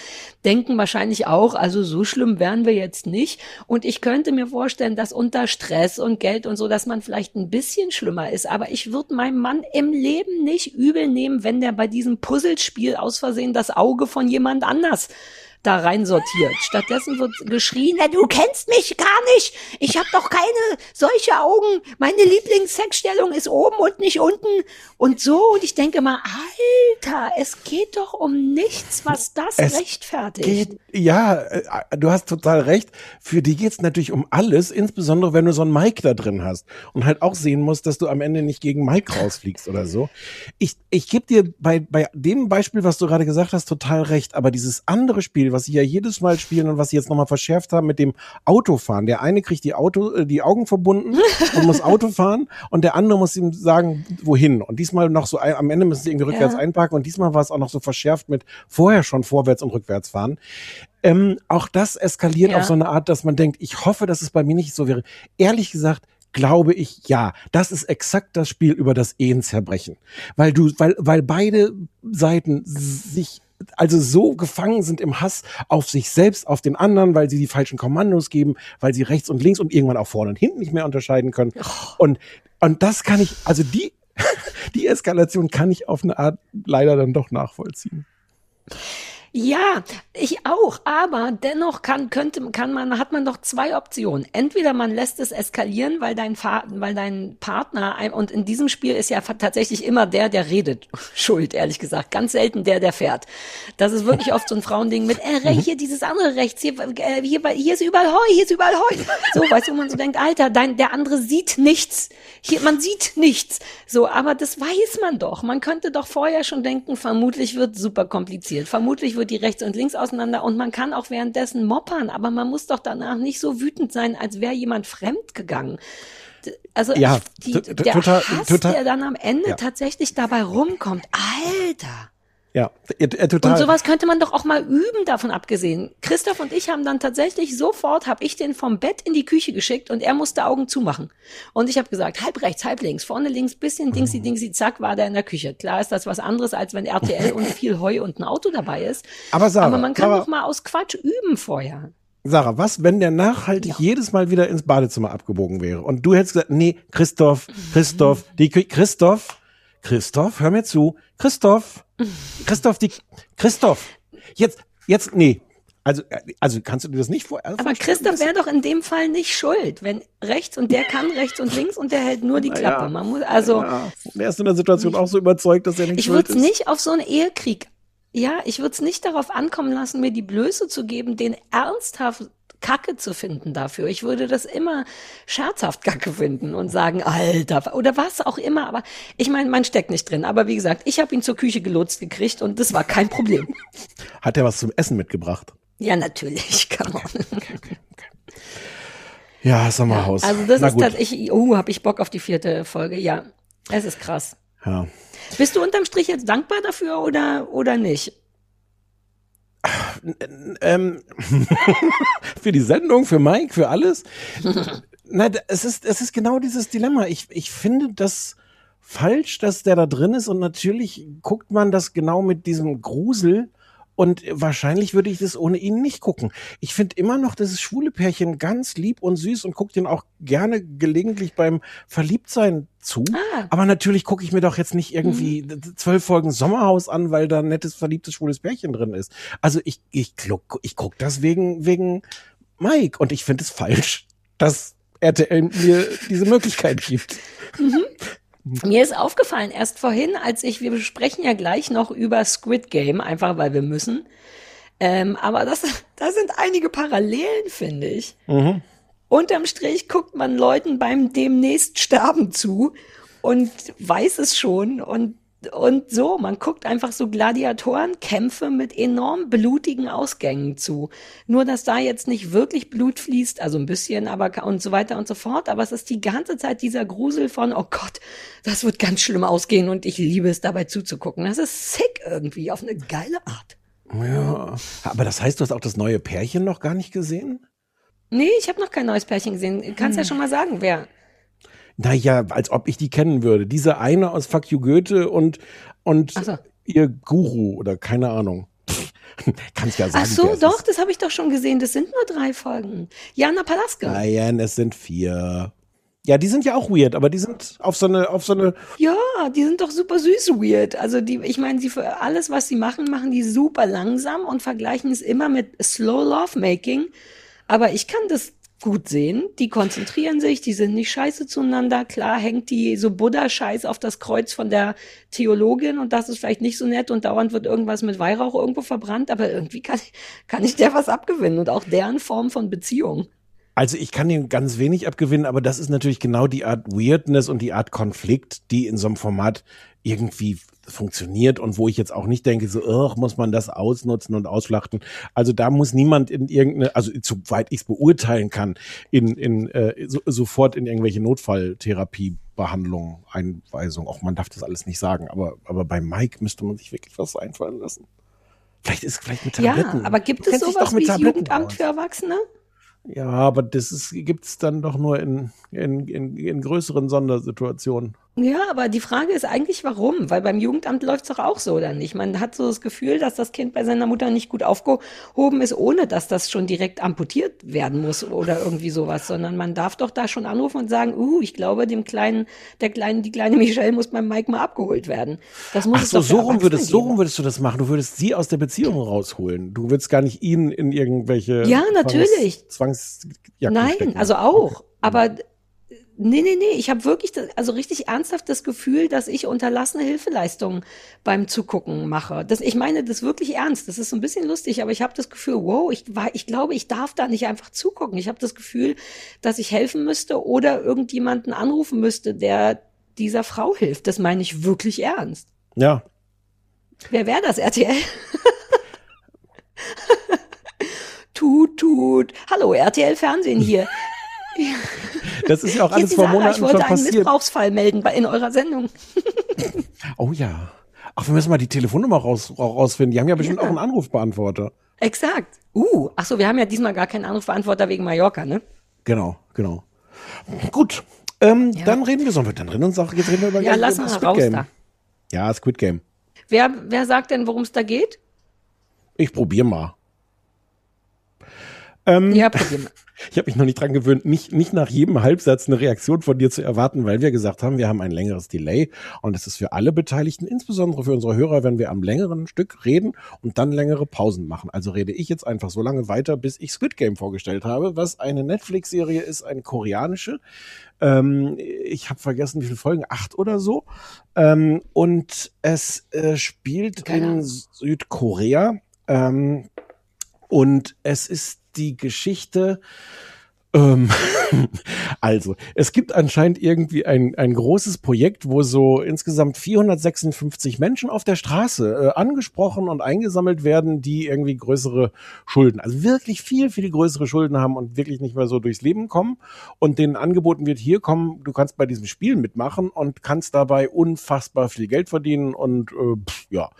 denken wahrscheinlich auch, also so schlimm wären wir jetzt nicht. Und ich könnte mir vorstellen, dass unter Stress und Geld und so, dass man vielleicht ein bisschen schlimmer ist. Aber ich würde meinem Mann im Leben nicht übel nehmen, wenn der bei diesem Puzzlespiel aus Versehen das Auge von jemand anders da rein sortiert. Stattdessen wird geschrien, du kennst mich gar nicht. Ich habe doch keine solche Augen. Meine Lieblingssexstellung ist oben und nicht unten. Und so, und ich denke mal, Alter, es geht doch um nichts, was das Es rechtfertigt. Geht, ja, äh, du hast total recht. Für die geht's natürlich um alles, insbesondere wenn du so einen Mike da drin hast und halt auch sehen musst, dass du am Ende nicht gegen Mike rausfliegst oder so. Ich, ich gebe dir bei, bei dem Beispiel, was du gerade gesagt hast, total recht. Aber dieses andere Spiel, was sie ja jedes Mal spielen und was sie jetzt nochmal verschärft haben mit dem Autofahren. Der eine kriegt die Auto, äh, die Augen verbunden und muss Auto fahren und der andere muss ihm sagen, wohin. Und diesmal noch so am Ende müssen sie irgendwie rückwärts Ja. einparken und diesmal war es auch noch so verschärft mit vorher schon vorwärts und rückwärts fahren. Ähm, auch das eskaliert Ja. auf so eine Art, dass man denkt, ich hoffe, dass es bei mir nicht so wäre. Ehrlich gesagt, glaube ich, ja. Das ist exakt das Spiel über das Ehenzerbrechen. Weil du, weil, weil beide Seiten sich also so gefangen sind im Hass auf sich selbst, auf den anderen, weil sie die falschen Kommandos geben, weil sie rechts und links und irgendwann auch vorne und hinten nicht mehr unterscheiden können. Und, und das kann ich, also die, die Eskalation kann ich auf eine Art leider dann doch nachvollziehen. Ja, ich auch. Aber dennoch kann, könnte, kann man, hat man doch zwei Optionen. Entweder man lässt es eskalieren, weil dein, Fa weil dein Partner, und in diesem Spiel ist ja tatsächlich immer der, der redet, schuld, ehrlich gesagt. Ganz selten der, der fährt. Das ist wirklich oft so ein Frauending mit, äh, re- hier dieses andere rechts, hier, äh, hier, hier ist überall Heu, hier ist überall Heu. So, weißt du, wo man so denkt, Alter, dein, der andere sieht nichts. Hier, man sieht nichts. So, aber das weiß man doch. Man könnte doch vorher schon denken, vermutlich wird super kompliziert. Vermutlich wird die rechts und links auseinander und man kann auch währenddessen moppern, aber man muss doch danach nicht so wütend sein, als wäre jemand fremd gegangen. Also Ja, die, der total- Hass, total- der dann am Ende Ja. tatsächlich dabei rumkommt. Alter! Ja, äh, total. Und sowas könnte man doch auch mal üben, davon abgesehen. Christoph und ich haben dann tatsächlich sofort, habe ich den vom Bett in die Küche geschickt und er musste Augen zumachen. Und ich habe gesagt, halb rechts, halb links, vorne links, bisschen dingsi, dingsi, zack, war der in der Küche. Klar ist das was anderes, als wenn RTL und viel Heu und ein Auto dabei ist. Aber Sarah, Aber man kann Sarah- doch mal aus Quatsch üben vorher. Sarah, was, wenn der nachhaltig jedes Mal wieder ins Badezimmer abgebogen wäre und du hättest gesagt, nee, Christoph, Christoph, die Christoph, Christoph, hör mir zu, Christoph, Christoph, die, Christoph, jetzt, jetzt, nee. Also, also kannst du dir das nicht vor? also Aber vorstellen, Christoph wäre doch in dem Fall nicht schuld, wenn rechts und der kann rechts und links und der hält nur die Klappe. ja. Man muss also Ja, er ist in der Situation auch so überzeugt, dass er nicht Ich schuld würde es ist. nicht auf so einen Ehekrieg, ja, ich würde es nicht darauf ankommen lassen, mir die Blöße zu geben, den ernsthaft Kacke zu finden dafür. Ich würde das immer scherzhaft Kacke finden und sagen, Alter, oder was auch immer. Aber ich meine, man steckt nicht drin. Aber wie gesagt, ich habe ihn zur Küche gelotst gekriegt und das war kein Problem. Hat er was zum Essen mitgebracht? Ja, natürlich, come on. Ja, Sommerhaus. Also das Na ist gut. tatsächlich, oh, habe ich Bock auf die vierte Folge. Ja, es ist krass. Ja. Bist du unterm Strich jetzt dankbar dafür oder, oder nicht? Ähm, für die Sendung, für Mike, für alles. D- es ist, es ist genau dieses Dilemma. Ich, ich finde das falsch, dass der da drin ist und natürlich guckt man das genau mit diesem Grusel und wahrscheinlich würde ich das ohne ihn nicht gucken. Ich finde immer noch dieses schwule Pärchen ganz lieb und süß und gucke den auch gerne gelegentlich beim Verliebtsein zu. Ah. Aber natürlich gucke ich mir doch jetzt nicht irgendwie d- zwölf Folgen Sommerhaus an, weil da ein nettes, verliebtes, schwules Pärchen drin ist. Also ich, ich, guck, ich guck das wegen, wegen Mike und ich finde es falsch, dass RTL mir diese Möglichkeit gibt. Mir ist aufgefallen, erst vorhin, als ich, wir besprechen ja gleich noch über Squid Game, einfach weil wir müssen. Ähm, aber das, da sind einige Parallelen, finde ich. unterm Strich guckt man Leuten beim demnächst Sterben zu und weiß es schon und und so, man guckt einfach so Gladiatorenkämpfe mit enorm blutigen Ausgängen zu. Nur, dass da jetzt nicht wirklich Blut fließt, also ein bisschen, aber und so weiter und so fort. Aber es ist die ganze Zeit dieser Grusel von, oh Gott, das wird ganz schlimm ausgehen und ich liebe es dabei zuzugucken. Das ist sick irgendwie, auf eine geile Art. Ja, aber das heißt, du hast auch das neue Pärchen noch gar nicht gesehen? Nee, ich habe noch kein neues Pärchen gesehen. Kannst ja schon mal sagen, wer. Naja, als ob ich die kennen würde. Diese eine aus Fuck You Goethe und, und so. ihr Guru oder keine Ahnung. Kannst ja sagen. Ach so, doch, ist. das habe ich doch schon gesehen. Das sind nur drei Folgen. Jana Palaska. Nein, es sind vier. Ja, die sind ja auch weird, aber die sind auf so eine, auf so eine, Ja, die sind doch super süß weird. Also die, ich meine, sie für alles, was sie machen, machen die super langsam und vergleichen es immer mit Slow Love Making. Aber ich kann das gut sehen. Die konzentrieren sich, die sind nicht scheiße zueinander. Klar hängt die so Buddha-Scheiß auf das Kreuz von der Theologin und das ist vielleicht nicht so nett und dauernd wird irgendwas mit Weihrauch irgendwo verbrannt, aber irgendwie kann, ich- kann ich der was abgewinnen und auch deren Form von Beziehung. Also ich kann ihm ganz wenig abgewinnen, aber das ist natürlich genau die Art Weirdness und die Art Konflikt, die in so einem Format irgendwie funktioniert und wo ich jetzt auch nicht denke, so, muss man das ausnutzen und ausschlachten. Also da muss niemand in irgendeine, also soweit ich es beurteilen kann, in, in äh, so, sofort in irgendwelche Notfalltherapiebehandlungen, Einweisung. Auch man darf das alles nicht sagen, aber, aber bei Mike müsste man sich wirklich was einfallen lassen. Vielleicht ist vielleicht mit Tabletten. Ja, aber gibt es sowas wie Tabletten Jugendamt aus. für Erwachsene? Ja, aber das ist, gibt's dann doch nur in, in, in, in größeren Sondersituationen. Ja, aber die Frage ist eigentlich, warum? Weil beim Jugendamt läuft's doch auch so, oder nicht? Man hat so das Gefühl, dass das Kind bei seiner Mutter nicht gut aufgehoben ist, ohne dass das schon direkt amputiert werden muss oder irgendwie sowas, sondern man darf doch da schon anrufen und sagen, uh, ich glaube, dem kleinen, der kleinen, die kleine Michelle muss beim Mike mal abgeholt werden. Das muss Ach es so, so rum würdest, so rum würdest du das machen. Du würdest sie aus der Beziehung rausholen. Du würdest gar nicht ihn in irgendwelche Ja, natürlich. Zwangsjacken Nein, stecken. also auch. Aber nee, nee, nee, ich habe wirklich das, also richtig ernsthaft das Gefühl, dass ich unterlassene Hilfeleistungen beim Zugucken mache. Das, ich meine das wirklich ernst. Das ist so ein bisschen lustig, aber ich habe das Gefühl, wow, ich, war, ich glaube, ich darf da nicht einfach zugucken. Ich habe das Gefühl, dass ich helfen müsste oder irgendjemanden anrufen müsste, der dieser Frau hilft. Das meine ich wirklich ernst. Ja. Wer wäre das, RTL? tut, tut. Hallo, RTL Fernsehen hier. Das ist ja auch Hier alles vor Sarah, Monaten ich wollte schon einen passiert. Missbrauchsfall melden bei, in eurer Sendung. Oh ja. Ach, wir müssen mal die Telefonnummer raus, rausfinden. Die haben ja bestimmt Ja. auch einen Anrufbeantworter. Exakt. Uh, ach so, wir haben ja diesmal gar keinen Anrufbeantworter wegen Mallorca, ne? Genau, genau. Gut. Ähm, Dann reden wir, sollen wir dann reden und sagen, jetzt reden wir über Ja, lass mal Squid raus Game. da. Ja, Squid Game. Wer, wer sagt denn, worum es da geht? Ich probiere mal. Ähm, Ja, probier mal. Ich habe mich noch nicht dran gewöhnt, nicht, nicht nach jedem Halbsatz eine Reaktion von dir zu erwarten, weil wir gesagt haben, wir haben ein längeres Delay und es ist für alle Beteiligten, insbesondere für unsere Hörer, wenn wir am längeren Stück reden und dann längere Pausen machen. Also rede ich jetzt einfach so lange weiter, bis ich Squid Game vorgestellt habe, was eine Netflix-Serie ist, eine koreanische. Ähm, ich habe vergessen, wie viele Folgen, acht oder so. Ähm, und es äh, spielt Keine in. Südkorea. Ähm, und es ist die Geschichte. Ähm, also, es gibt anscheinend irgendwie ein, ein großes Projekt, wo so insgesamt 456 Menschen auf der Straße äh, angesprochen und eingesammelt werden, die irgendwie größere Schulden, also wirklich viel, viel größere Schulden haben und wirklich nicht mehr so durchs Leben kommen. Und denen angeboten wird, hier komm, du kannst bei diesem Spiel mitmachen und kannst dabei unfassbar viel Geld verdienen und äh, pff, ja.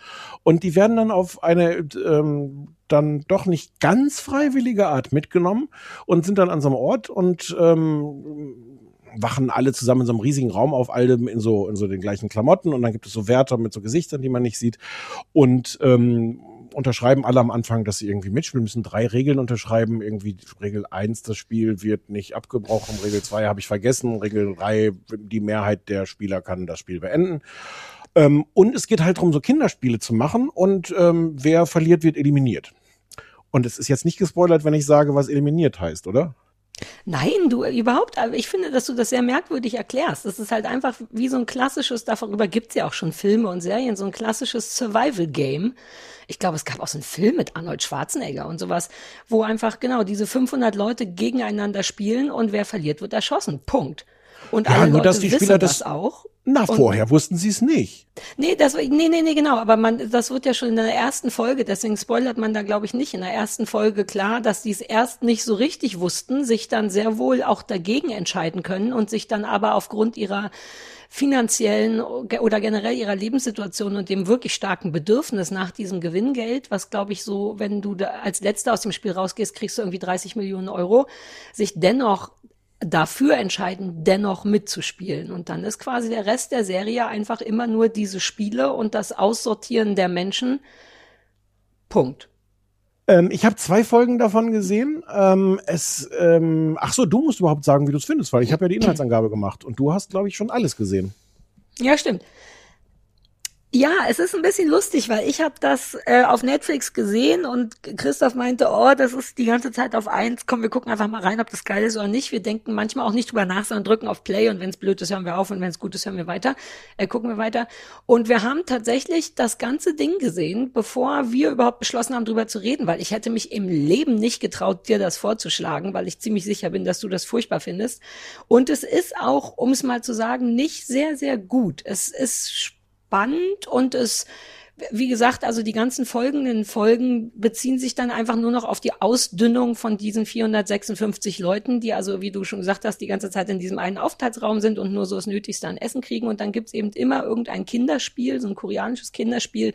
Und die werden dann auf eine ähm, dann doch nicht ganz freiwillige Art mitgenommen und sind dann an so einem Ort und ähm, wachen alle zusammen in so einem riesigen Raum auf, alle in so, in so den gleichen Klamotten und dann gibt es so Wärter mit so Gesichtern, die man nicht sieht und ähm, unterschreiben alle am Anfang, dass sie irgendwie mitspielen müssen, drei Regeln unterschreiben, irgendwie Regel eins das Spiel wird nicht abgebrochen, Regel zwei habe ich vergessen, Regel drei die Mehrheit der Spieler kann das Spiel beenden. Ähm, und es geht halt darum, so Kinderspiele zu machen und ähm, wer verliert, wird eliminiert. Und es ist jetzt nicht gespoilert, wenn ich sage, was eliminiert heißt, oder? Nein, du überhaupt, aber ich finde, dass du das sehr merkwürdig erklärst. Das ist halt einfach wie so ein klassisches, darüber gibt's ja auch schon Filme und Serien, so ein klassisches Survival-Game. Ich glaube, es gab auch so einen Film mit Arnold Schwarzenegger und sowas, wo einfach genau diese 500 Leute gegeneinander spielen und wer verliert, wird erschossen. Punkt. Und Ja, alle nur Leute dass die Spieler das das- auch. Na, Und- vorher wussten sie es nicht. Nee, das, nee, nee, nee, genau. Aber man, das wird ja schon in der ersten Folge, deswegen spoilert man da, glaube ich, nicht. In der ersten Folge klar, dass die es erst nicht so richtig wussten, sich dann sehr wohl auch dagegen entscheiden können und sich dann aber aufgrund ihrer finanziellen oder generell ihrer Lebenssituation und dem wirklich starken Bedürfnis nach diesem Gewinngeld, was glaube ich so, wenn du da als Letzter aus dem Spiel rausgehst, kriegst du irgendwie 30 Millionen Euro, sich dennoch dafür entscheiden, dennoch mitzuspielen. Und dann ist quasi der Rest der Serie einfach immer nur diese Spiele und das Aussortieren der Menschen. Punkt. Ähm, ich habe zwei Folgen davon gesehen. Ähm, es, ähm, ach so, du musst überhaupt sagen, wie du es findest, weil ich habe ja die Inhaltsangabe gemacht und du hast, glaube ich, schon alles gesehen. Ja, stimmt. Ja, es ist ein bisschen lustig, weil ich habe das äh, auf Netflix gesehen und Christoph meinte, oh, das ist die ganze Zeit auf eins. Komm, wir gucken einfach mal rein, ob das geil ist oder nicht. Wir denken manchmal auch nicht drüber nach, sondern drücken auf Play und wenn es blöd ist, hören wir auf und wenn es gut ist, hören wir weiter, äh, gucken wir weiter. Und wir haben tatsächlich das ganze Ding gesehen, bevor wir überhaupt beschlossen haben, drüber zu reden, weil ich hätte mich im Leben nicht getraut, dir das vorzuschlagen, weil ich ziemlich sicher bin, dass du das furchtbar findest. Und es ist auch, um es mal zu sagen, nicht sehr, sehr gut. Es ist spannend und es wie gesagt, also die ganzen folgenden Folgen beziehen sich dann einfach nur noch auf die Ausdünnung von diesen 456 Leuten, die also, wie du schon gesagt hast, die ganze Zeit in diesem einen Aufenthaltsraum sind und nur so das Nötigste an Essen kriegen. Und dann gibt's eben immer irgendein Kinderspiel, so ein koreanisches Kinderspiel,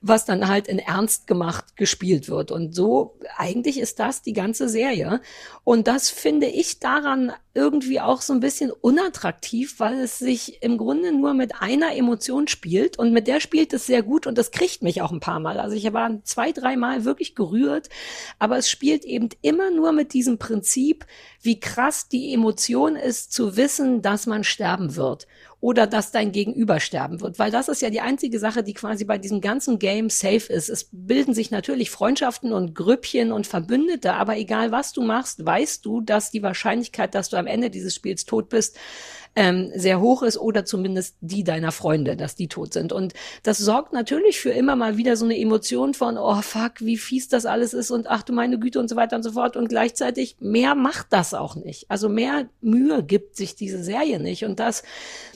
was dann halt in Ernst gemacht gespielt wird. Und so, eigentlich ist das die ganze Serie. Und das finde ich daran irgendwie auch so ein bisschen unattraktiv, weil es sich im Grunde nur mit einer Emotion spielt und mit der spielt es sehr gut und das kriegt mich auch ein paar Mal. Also ich war zwei, dreimal wirklich gerührt, aber es spielt eben immer nur mit diesem Prinzip, wie krass die Emotion ist, zu wissen, dass man sterben wird oder dass dein Gegenüber sterben wird. Weil das ist ja die einzige Sache, die quasi bei diesem ganzen Game safe ist. Es bilden sich natürlich Freundschaften und Grüppchen und Verbündete, aber egal was du machst, weißt du, dass die Wahrscheinlichkeit, dass du am Ende dieses Spiels tot bist, ähm, sehr hoch ist oder zumindest die deiner Freunde, dass die tot sind. Und das sorgt natürlich für immer mal wieder so eine Emotion von, oh fuck, wie fies das alles ist und ach du meine Güte und so weiter und so fort. Und gleichzeitig mehr macht das auch nicht. Also mehr Mühe gibt sich diese Serie nicht. Und das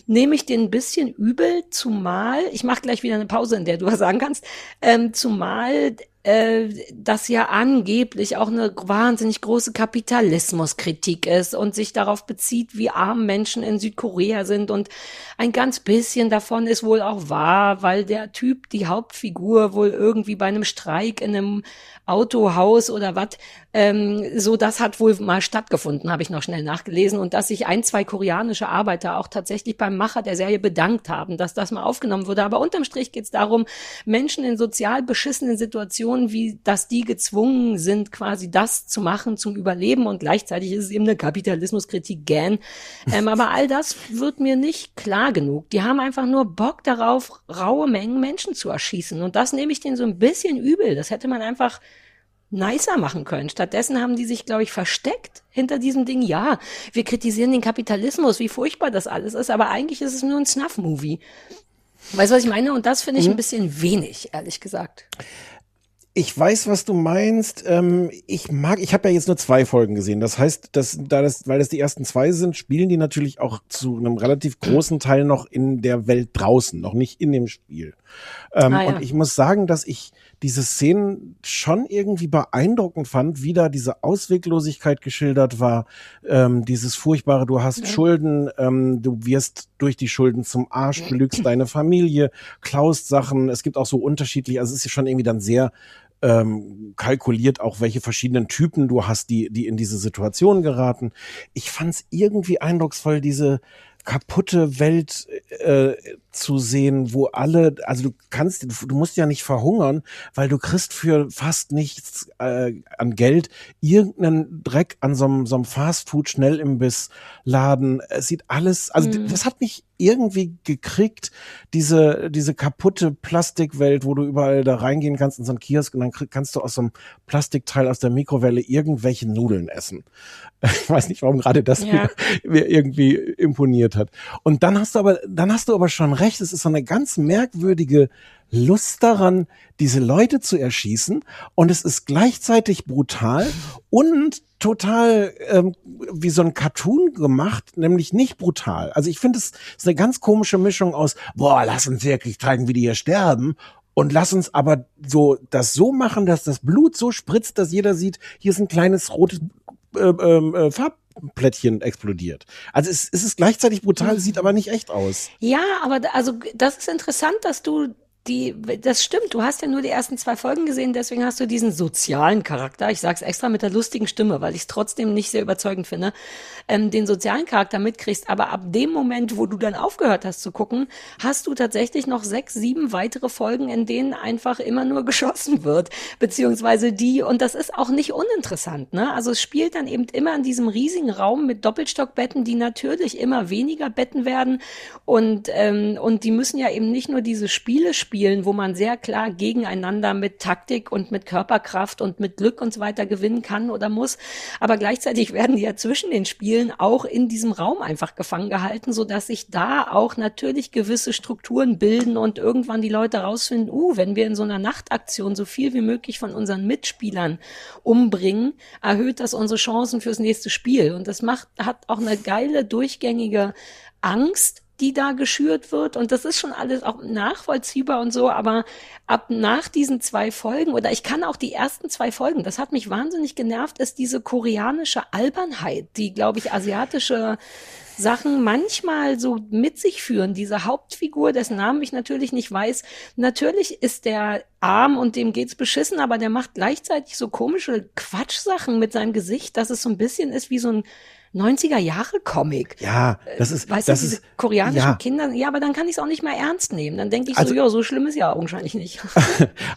nehme ich den ein bisschen übel, zumal, ich mache gleich wieder eine Pause, in der du was sagen kannst, ähm, zumal äh, das ja angeblich auch eine wahnsinnig große Kapitalismuskritik ist und sich darauf bezieht, wie arm Menschen in Südkorea sind und ein ganz bisschen davon ist wohl auch wahr, weil der Typ, die Hauptfigur wohl irgendwie bei einem Streik in einem Autohaus oder was, ähm, so das hat wohl mal stattgefunden, habe ich noch schnell nachgelesen und dass sich ein, zwei koreanische Arbeiter auch tatsächlich beim Macher der Serie bedankt haben, dass das mal aufgenommen wurde. Aber unterm Strich geht es darum, Menschen in sozial beschissenen Situationen, wie dass die gezwungen sind, quasi das zu machen zum Überleben und gleichzeitig ist es eben eine Kapitalismuskritik gern. Ähm, aber all das wird mir nicht klar genug. Die haben einfach nur Bock darauf, raue Mengen Menschen zu erschießen und das nehme ich denen so ein bisschen übel. Das hätte man einfach nicer machen können. Stattdessen haben die sich, glaube ich, versteckt hinter diesem Ding. Ja, wir kritisieren den Kapitalismus, wie furchtbar das alles ist, aber eigentlich ist es nur ein Snuff-Movie. Weißt du, was ich meine? Und das finde ich ein bisschen wenig, ehrlich gesagt. Ich weiß, was du meinst. Ähm, ich mag, ich habe ja jetzt nur zwei Folgen gesehen. Das heißt, dass, da das, weil das die ersten zwei sind, spielen die natürlich auch zu einem relativ großen Teil noch in der Welt draußen, noch nicht in dem Spiel. Ähm, Ah, ja. Und ich muss sagen, dass ich diese Szenen schon irgendwie beeindruckend fand, wie da diese Ausweglosigkeit geschildert war, ähm, dieses furchtbare, du hast Schulden, ähm, du wirst durch die Schulden zum Arsch, belügst deine Familie, klaust Sachen. Es gibt auch so unterschiedlich, also es ist ja schon irgendwie dann sehr ähm, kalkuliert auch, welche verschiedenen Typen du hast, die, die in diese Situation geraten. Ich fand es irgendwie eindrucksvoll, diese kaputte Welt äh, zu sehen, wo alle, also du kannst, du musst ja nicht verhungern, weil du kriegst für fast nichts äh, an Geld irgendeinen Dreck an so einem, so einem Fastfood-Schnellimbiss-Laden. Es sieht alles, also Mhm. das hat mich irgendwie gekriegt, diese, diese kaputte Plastikwelt, wo du überall da reingehen kannst in so einen Kiosk und dann krieg, kannst du aus so einem Plastikteil aus der Mikrowelle irgendwelche Nudeln essen. Ich weiß nicht, warum gerade das Ja. mir, mir irgendwie imponiert hat. Und dann hast du aber, dann hast du aber schon recht, es ist so eine ganz merkwürdige Lust daran, diese Leute zu erschießen. Und es ist gleichzeitig brutal und total ähm, wie so ein Cartoon gemacht, nämlich nicht brutal. Also ich finde, es ist eine ganz komische Mischung aus, boah, lass uns wirklich zeigen, wie die hier sterben. Und lass uns aber so das so machen, dass das Blut so spritzt, dass jeder sieht, hier ist ein kleines rotes äh, ähm, äh, Farbplättchen explodiert. Also es, es ist gleichzeitig brutal, sieht aber nicht echt aus. Ja, aber also das ist interessant, dass du die, das stimmt, du hast ja nur die ersten zwei Folgen gesehen, deswegen hast du diesen sozialen Charakter. Ich sag's extra mit der lustigen Stimme, weil ich es trotzdem nicht sehr überzeugend finde, ähm, den sozialen Charakter mitkriegst. Aber ab dem Moment, wo du dann aufgehört hast zu gucken, hast du tatsächlich noch sechs, sieben weitere Folgen, in denen einfach immer nur geschossen wird, beziehungsweise die, und das ist auch nicht uninteressant, ne? Also es spielt dann eben immer in diesem riesigen Raum mit Doppelstockbetten, die natürlich immer weniger Betten werden und, ähm, und die müssen ja eben nicht nur diese Spiele spielen, wo man sehr klar gegeneinander mit Taktik und mit Körperkraft und mit Glück und so weiter gewinnen kann oder muss, aber gleichzeitig werden die ja zwischen den Spielen auch in diesem Raum einfach gefangen gehalten, so dass sich da auch natürlich gewisse Strukturen bilden und irgendwann die Leute rausfinden, uh, wenn wir in so einer Nachtaktion so viel wie möglich von unseren Mitspielern umbringen, erhöht das unsere Chancen fürs nächste Spiel. Und das macht, hat auch eine geile, durchgängige Angst, die da geschürt wird. Und das ist schon alles auch nachvollziehbar und so, aber ab nach diesen zwei Folgen, oder ich kann auch die ersten zwei Folgen, das hat mich wahnsinnig genervt, ist diese koreanische Albernheit, die, glaube ich, asiatische Sachen manchmal so mit sich führen. Diese Hauptfigur, dessen Namen ich natürlich nicht weiß, natürlich ist der arm und dem geht's beschissen, aber der macht gleichzeitig so komische Quatschsachen mit seinem Gesicht, dass es so ein bisschen ist wie so ein 90er Jahre Comic. Ja, das ist, Weißt das du, diese ist, koreanischen ja. Kinder, ja, aber dann kann ich es auch nicht mehr ernst nehmen. Dann denke ich Also- so, ja, so schlimm ist ja augenscheinlich nicht.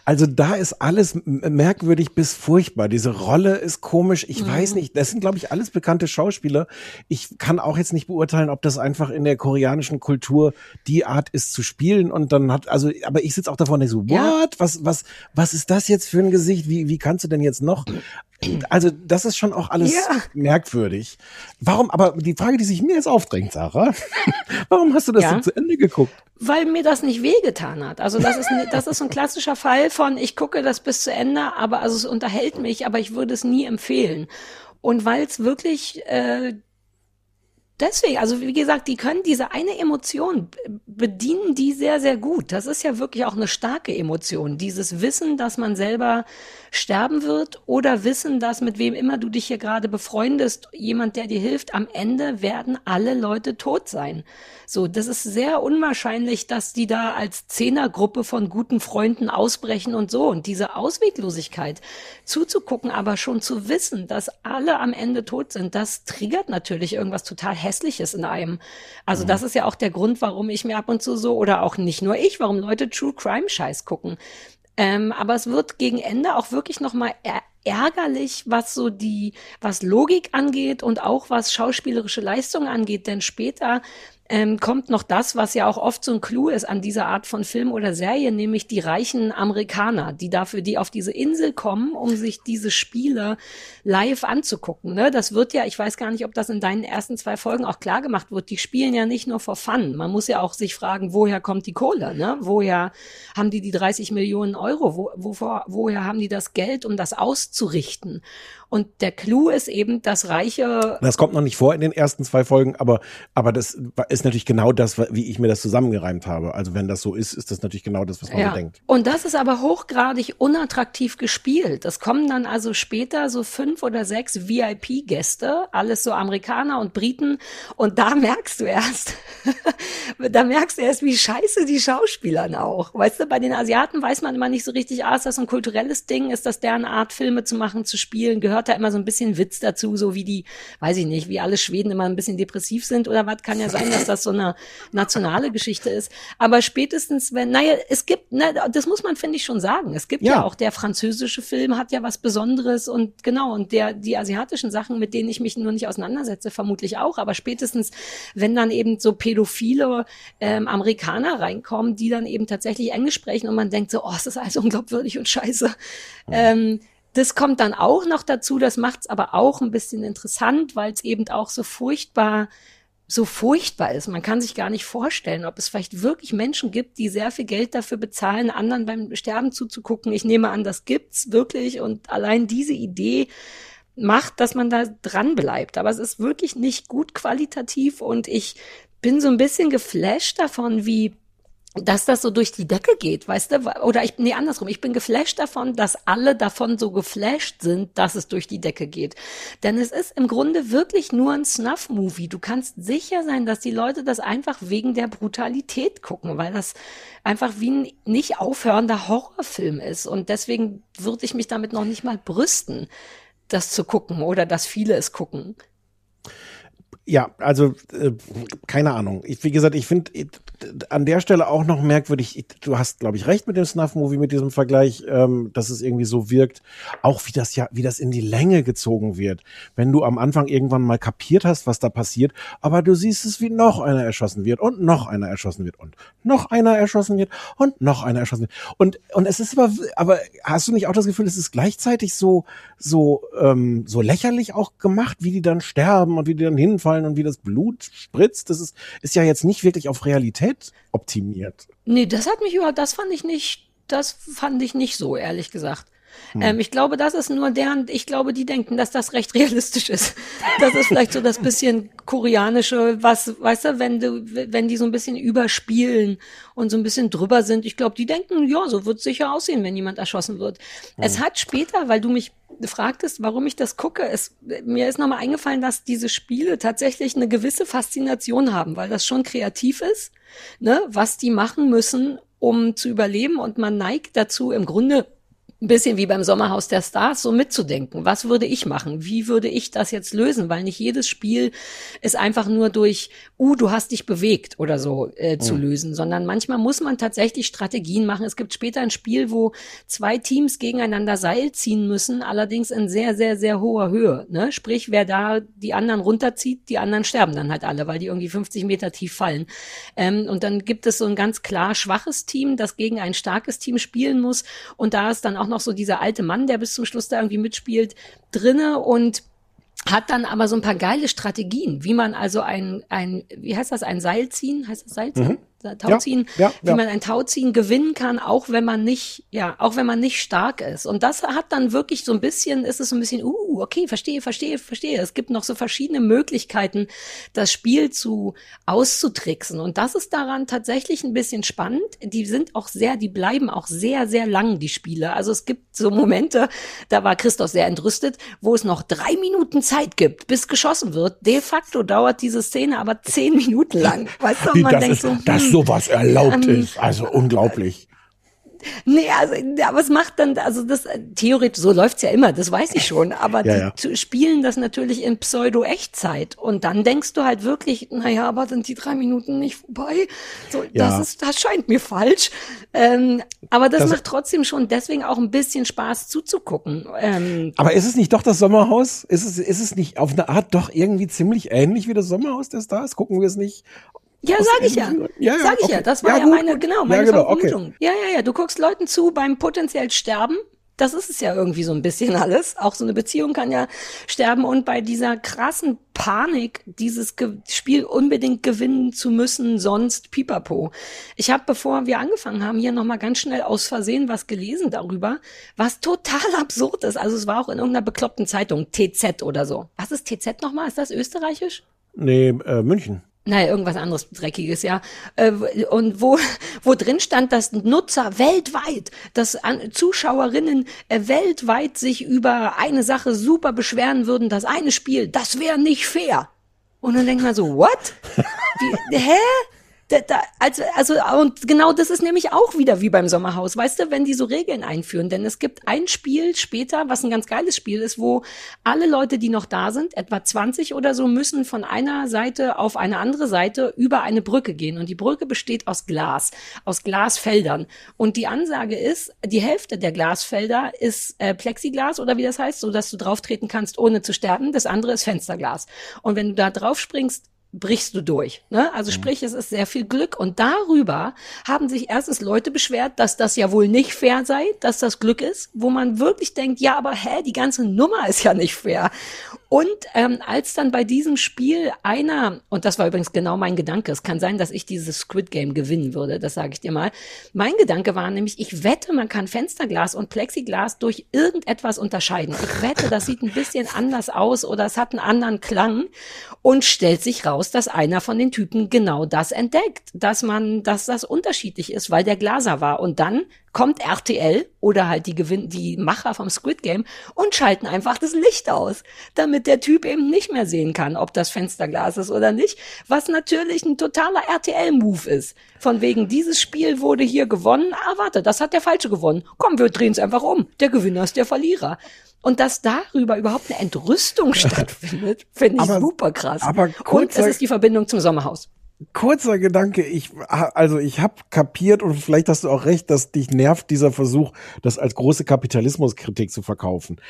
Also da ist alles merkwürdig bis furchtbar. Diese Rolle ist komisch. Ich weiß Mhm. nicht. Das sind, glaube ich, alles bekannte Schauspieler. Ich kann auch jetzt nicht beurteilen, ob das einfach in der koreanischen Kultur die Art ist zu spielen. Und dann hat, also, aber ich sitze auch davor und denke so, Ja. what? Was, was, was ist das jetzt für ein Gesicht? Wie, wie kannst du denn jetzt noch? Also, das ist schon auch alles Ja. merkwürdig. Warum, aber die Frage, die sich mir jetzt aufdrängt, Sarah, warum hast du das Ja. denn zu Ende geguckt? Weil mir das nicht wehgetan hat. Also das ist, das ist ein klassischer Fall von, ich gucke das bis zu Ende, aber also es unterhält mich, aber ich würde es nie empfehlen. Und weil es wirklich äh, deswegen, also wie gesagt, die können diese eine Emotion bedienen die sehr, sehr gut. Das ist ja wirklich auch eine starke Emotion. Dieses Wissen, dass man selber sterben wird oder wissen, dass mit wem immer du dich hier gerade befreundest, jemand, der dir hilft, am Ende werden alle Leute tot sein. So, das ist sehr unwahrscheinlich, dass die da als Zehnergruppe von guten Freunden ausbrechen und so. Und diese Ausweglosigkeit zuzugucken, aber schon zu wissen, dass alle am Ende tot sind, das triggert natürlich irgendwas total Hässliches in einem. Also das ist ja auch der Grund, warum ich mir ab und zu so, oder auch nicht nur ich, warum Leute True Crime Scheiß gucken. Ähm, aber es wird gegen Ende auch wirklich nochmal ärgerlich, was so die, was Logik angeht und auch was schauspielerische Leistung angeht, denn später ähm, kommt noch das, was ja auch oft so ein Clou ist an dieser Art von Film oder Serie, nämlich die reichen Amerikaner, die dafür, die auf diese Insel kommen, um sich diese Spiele live anzugucken. Ne? Das wird ja, ich weiß gar nicht, ob das in deinen ersten zwei Folgen auch klar gemacht wird. Die spielen ja nicht nur for fun. Man muss ja auch sich fragen, woher kommt die Kohle? Ne? Woher haben die die 30 Millionen Euro? Wo, wovor, woher haben die das Geld, um das auszurichten? Und der Clou ist eben, dass reiche Das kommt noch nicht vor in den ersten zwei Folgen, aber, aber das ist natürlich genau das, wie ich mir das zusammengereimt habe. Also wenn das so ist, ist das natürlich genau das, was man so denkt. Und das ist aber hochgradig unattraktiv gespielt. Es kommen dann also später so fünf oder sechs VIP-Gäste, alles so Amerikaner und Briten. Und da merkst du erst, da merkst du erst, wie scheiße die Schauspielern auch. Weißt du, bei den Asiaten weiß man immer nicht so richtig, ah, ist das ein kulturelles Ding? Ist das deren Art, Filme zu machen, zu spielen? Gehört da immer so ein bisschen Witz dazu, so wie die, weiß ich nicht, wie alle Schweden immer ein bisschen depressiv sind oder was? Kann ja sein, dass das so eine nationale Geschichte ist. Aber spätestens, wenn, naja, es gibt, na, das muss man, finde ich, schon sagen. Es gibt ja. ja auch der französische Film hat ja was Besonderes und genau, und der, die asiatischen Sachen, mit denen ich mich nur nicht auseinandersetze, vermutlich auch. Aber spätestens, wenn dann eben so pädophile ähm, Amerikaner reinkommen, die dann eben tatsächlich Englisch sprechen und man denkt so, oh, es ist alles unglaubwürdig und scheiße. Mhm. Ähm, das kommt dann auch noch dazu, das macht es aber auch ein bisschen interessant, weil es eben auch so furchtbar so furchtbar ist. Man kann sich gar nicht vorstellen, ob es vielleicht wirklich Menschen gibt, die sehr viel Geld dafür bezahlen, anderen beim Sterben zuzugucken. Ich nehme an, das gibt's wirklich und allein diese Idee macht, dass man da dran bleibt. Aber es ist wirklich nicht gut qualitativ und ich bin so ein bisschen geflasht davon, wie dass das so durch die Decke geht, weißt du? Oder ich, nee, andersrum. Ich bin geflasht davon, dass alle davon so geflasht sind, dass es durch die Decke geht. Denn es ist im Grunde wirklich nur ein Snuff-Movie. Du kannst sicher sein, dass die Leute das einfach wegen der Brutalität gucken, weil das einfach wie ein nicht aufhörender Horrorfilm ist. Und deswegen würde ich mich damit noch nicht mal brüsten, das zu gucken oder dass viele es gucken. Ja, also äh, keine Ahnung. Ich, wie gesagt, ich finde an der Stelle auch noch merkwürdig. Ich, du hast, glaube ich, recht mit dem Snuff-Movie, mit diesem Vergleich, ähm, dass es irgendwie so wirkt. Auch wie das ja, wie das in die Länge gezogen wird. Wenn du am Anfang irgendwann mal kapiert hast, was da passiert, aber du siehst es, wie noch einer erschossen wird und noch einer erschossen wird und noch einer erschossen wird und noch einer erschossen wird. Und und es ist aber, aber hast du nicht auch das Gefühl, es ist gleichzeitig so so ähm, so lächerlich auch gemacht, wie die dann sterben und wie die dann hinfallen und wie das Blut spritzt? Das ist ist ja jetzt nicht wirklich auf Realität optimiert. Nee, das hat mich überhaupt, das fand ich nicht, das fand ich nicht so, ehrlich gesagt. Hm. Ähm, ich glaube, das ist nur deren, ich glaube, die denken, dass das recht realistisch ist. Das ist vielleicht so das bisschen koreanische, was, weißt du, wenn du, wenn die so ein bisschen überspielen und so ein bisschen drüber sind. Ich glaube, die denken, ja, so wird es sicher aussehen, wenn jemand erschossen wird. Hm. Es hat später, weil du mich fragtest, warum ich das gucke, es, mir ist nochmal eingefallen, dass diese Spiele tatsächlich eine gewisse Faszination haben, weil das schon kreativ ist, ne, was die machen müssen, um zu überleben und man neigt dazu, im Grunde ein bisschen wie beim Sommerhaus der Stars, so mitzudenken. Was würde ich machen? Wie würde ich das jetzt lösen? Weil nicht jedes Spiel ist einfach nur durch, uh, du hast dich bewegt oder so äh, zu mhm. lösen, sondern manchmal muss man tatsächlich Strategien machen. Es gibt später ein Spiel, wo zwei Teams gegeneinander Seil ziehen müssen, allerdings in sehr, sehr, sehr hoher Höhe. Ne? Sprich, wer da die anderen runterzieht, die anderen sterben dann halt alle, weil die irgendwie 50 Meter tief fallen. Ähm, und dann gibt es so ein ganz klar schwaches Team, das gegen ein starkes Team spielen muss. Und da ist dann auch auch noch so dieser alte Mann, der bis zum Schluss da irgendwie mitspielt, drinne und hat dann aber so ein paar geile Strategien, wie man also ein, ein, wie heißt das, ein Seil ziehen, heißt das Seil ziehen? Mhm. Tauziehen, ja, ja, wie ja. man ein Tauziehen gewinnen kann, auch wenn man nicht, ja, auch wenn man nicht stark ist. Und das hat dann wirklich so ein bisschen, ist es so ein bisschen, uh, okay, verstehe, verstehe, verstehe. Es gibt noch so verschiedene Möglichkeiten, das Spiel zu auszutricksen. Und das ist daran tatsächlich ein bisschen spannend. Die sind auch sehr, die bleiben auch sehr, sehr lang, die Spiele. Also es gibt so Momente, da war Christoph sehr entrüstet, wo es noch drei Minuten Zeit gibt, bis geschossen wird. De facto dauert diese Szene aber zehn Minuten lang. Weißt du, man das denkt ist, so, das hm, sowas erlaubt ähm, ist. Also unglaublich. Nee, also, aber es macht dann, also das, theoretisch, so läuft's ja immer, das weiß ich schon, aber ja, die ja. spielen das natürlich in Pseudo-Echtzeit und dann denkst du halt wirklich, naja, aber sind die drei Minuten nicht vorbei? So, ja. das ist, das scheint mir falsch. Ähm, aber das, das, macht trotzdem schon deswegen auch ein bisschen Spaß zuzugucken. Ähm, aber ist es nicht doch das Sommerhaus? Ist es, ist es nicht auf eine Art doch irgendwie ziemlich ähnlich wie das Sommerhaus der Stars? Gucken wir es nicht ja, sag ich ja. ja, ja sag ich okay. ja. Das war ja, ja meine, genau, meine ja, genau, Vermutung. Okay. Ja, ja, ja. Du guckst Leuten zu beim potenziell Sterben. Das ist es ja irgendwie so ein bisschen alles. Auch so eine Beziehung kann ja sterben und bei dieser krassen Panik, dieses Ge Spiel unbedingt gewinnen zu müssen, sonst pipapo. Ich habe, bevor wir angefangen haben, hier nochmal ganz schnell aus Versehen was gelesen darüber, was total absurd ist. Also es war auch in irgendeiner bekloppten Zeitung, TZ oder so. Was ist TZ nochmal? Ist das österreichisch? Nee, äh, München naja, irgendwas anderes Dreckiges, ja. Äh, und wo, wo drin stand, dass Nutzer weltweit, dass Zuschauerinnen äh, weltweit sich über eine Sache super beschweren würden, das eine Spiel, das wäre nicht fair. Und dann denkt man so, what? Wie, hä? Da, da, also, also, und genau das ist nämlich auch wieder wie beim Sommerhaus, weißt du, wenn die so Regeln einführen. Denn es gibt ein Spiel später, was ein ganz geiles Spiel ist, wo alle Leute, die noch da sind, etwa 20 oder so, müssen von einer Seite auf eine andere Seite über eine Brücke gehen. Und die Brücke besteht aus Glas, aus Glasfeldern. Und die Ansage ist, die Hälfte der Glasfelder ist äh, Plexiglas oder wie das heißt, so dass du drauf treten kannst, ohne zu sterben. Das andere ist Fensterglas. Und wenn du da drauf springst, brichst du durch. Ne? Also sprich, es ist sehr viel Glück. Und darüber haben sich erstens Leute beschwert, dass das ja wohl nicht fair sei, dass das Glück ist, wo man wirklich denkt, ja, aber hä, die ganze Nummer ist ja nicht fair. Und ähm, als dann bei diesem Spiel einer, und das war übrigens genau mein Gedanke, es kann sein, dass ich dieses Squid Game gewinnen würde, das sage ich dir mal. Mein Gedanke war nämlich, ich wette, man kann Fensterglas und Plexiglas durch irgendetwas unterscheiden. Ich wette, das sieht ein bisschen anders aus oder es hat einen anderen Klang und stellt sich raus, dass einer von den Typen genau das entdeckt, dass man, dass das unterschiedlich ist, weil der Glaser war. Und dann kommt RTL oder halt die Gewinn die Macher vom Squid Game und schalten einfach das Licht aus, damit der Typ eben nicht mehr sehen kann, ob das Fensterglas ist oder nicht, was natürlich ein totaler RTL-Move ist. Von wegen, dieses Spiel wurde hier gewonnen, ah warte, das hat der Falsche gewonnen. Komm, wir drehen es einfach um. Der Gewinner ist der Verlierer. Und dass darüber überhaupt eine Entrüstung stattfindet, finde ich Aber- super krass. aber Und kurz- es ist die Verbindung zum Sommerhaus. Kurzer Gedanke, ich also ich habe kapiert und vielleicht hast du auch recht, dass dich nervt dieser Versuch, das als große Kapitalismuskritik zu verkaufen.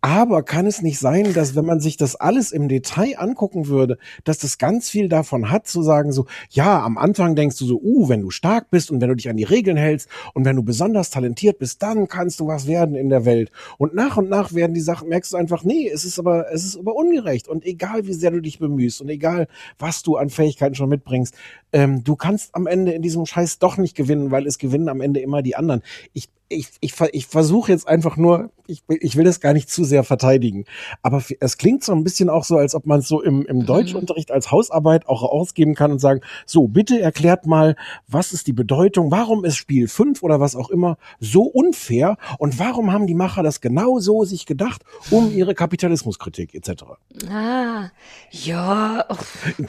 Aber kann es nicht sein, dass wenn man sich das alles im Detail angucken würde, dass das ganz viel davon hat, zu sagen so, ja, am Anfang denkst du so, uh, wenn du stark bist und wenn du dich an die Regeln hältst und wenn du besonders talentiert bist, dann kannst du was werden in der Welt. Und nach und nach werden die Sachen, merkst du einfach, nee, es ist aber, es ist aber ungerecht. Und egal wie sehr du dich bemühst und egal was du an Fähigkeiten schon mitbringst, ähm, du kannst am Ende in diesem Scheiß doch nicht gewinnen, weil es gewinnen am Ende immer die anderen. Ich, ich, ich, ich versuche jetzt einfach nur, ich, will- ich will das gar nicht zu sehr verteidigen, aber es klingt so ein bisschen auch so, als ob man es so im, im Deutschunterricht als Hausarbeit auch ausgeben kann und sagen, so, bitte erklärt mal, was ist die Bedeutung, warum ist Spiel 5 oder was auch immer so unfair und warum haben die Macher das genau so sich gedacht, um ihre Kapitalismuskritik etc. Ah, ja.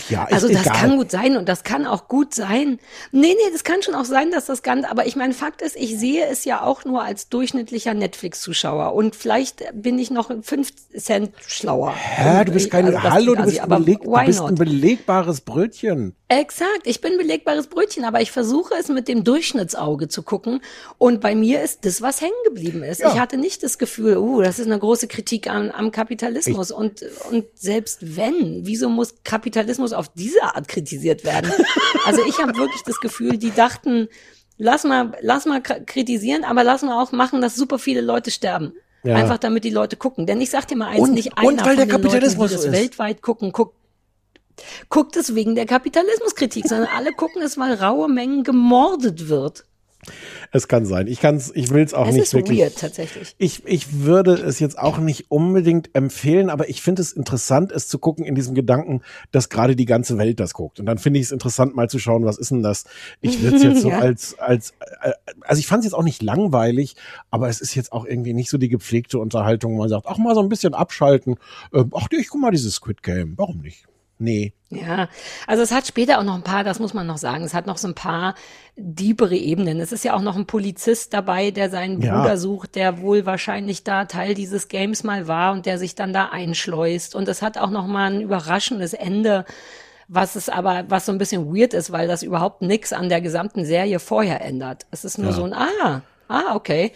Ja, Also das egal. kann gut sein und das kann auch gut sein. Nee, nee, das kann schon auch sein, dass das ganz, aber ich meine, Fakt ist, ich sehe es ja auch nur als durchschnittlicher Netflix-Zuschauer und vielleicht bin ich noch 5 Cent schlauer. Hä, du bist kein, also hallo, du bist, beleg, du bist ein belegbares Brötchen. Exakt, ich bin belegbares Brötchen, aber ich versuche es mit dem Durchschnittsauge zu gucken und bei mir ist das, was hängen geblieben ist. Ja. Ich hatte nicht das Gefühl, uh, das ist eine große Kritik am, am Kapitalismus und, und selbst wenn, wieso muss Kapitalismus auf diese Art kritisiert werden? also ich habe wirklich das Gefühl, die dachten, lass mal, lass mal kritisieren, aber lass mal auch machen, dass super viele Leute sterben. Ja. Einfach damit die Leute gucken. Denn ich sag dir mal eins, Und- nicht einer und weil der Kapitalismus Leuten, die das ist. weltweit gucken, guckt guckt es wegen der Kapitalismuskritik, sondern alle gucken es, weil raue Mengen gemordet wird. Es kann sein. Ich kann's, ich will's auch Es nicht ist wirklich. weird tatsächlich. Ich, ich würde es jetzt auch nicht unbedingt empfehlen, aber ich finde es interessant, es zu gucken in diesem Gedanken, dass gerade die ganze Welt das guckt. Und dann finde ich es interessant, mal zu schauen, was ist denn das? Ich würde es jetzt so Ja. als, als, äh, also ich fand es jetzt auch nicht langweilig, aber es ist jetzt auch irgendwie nicht so die gepflegte Unterhaltung, wo man sagt, ach mal so ein bisschen abschalten. Äh, ach, ich guck mal dieses Squid Game. Warum nicht? Nee. Ja, also es hat später auch noch ein paar, das muss man noch sagen, es hat noch so ein paar diepere Ebenen. Es ist ja auch noch ein Polizist dabei, der seinen Ja. Bruder sucht, der wohl wahrscheinlich da Teil dieses Games mal war und der sich dann da einschleust. Und es hat auch noch mal ein überraschendes Ende, was es aber, was so ein bisschen weird ist, weil das überhaupt nichts an der gesamten Serie vorher ändert. Es ist nur so ein, ah, ah, okay.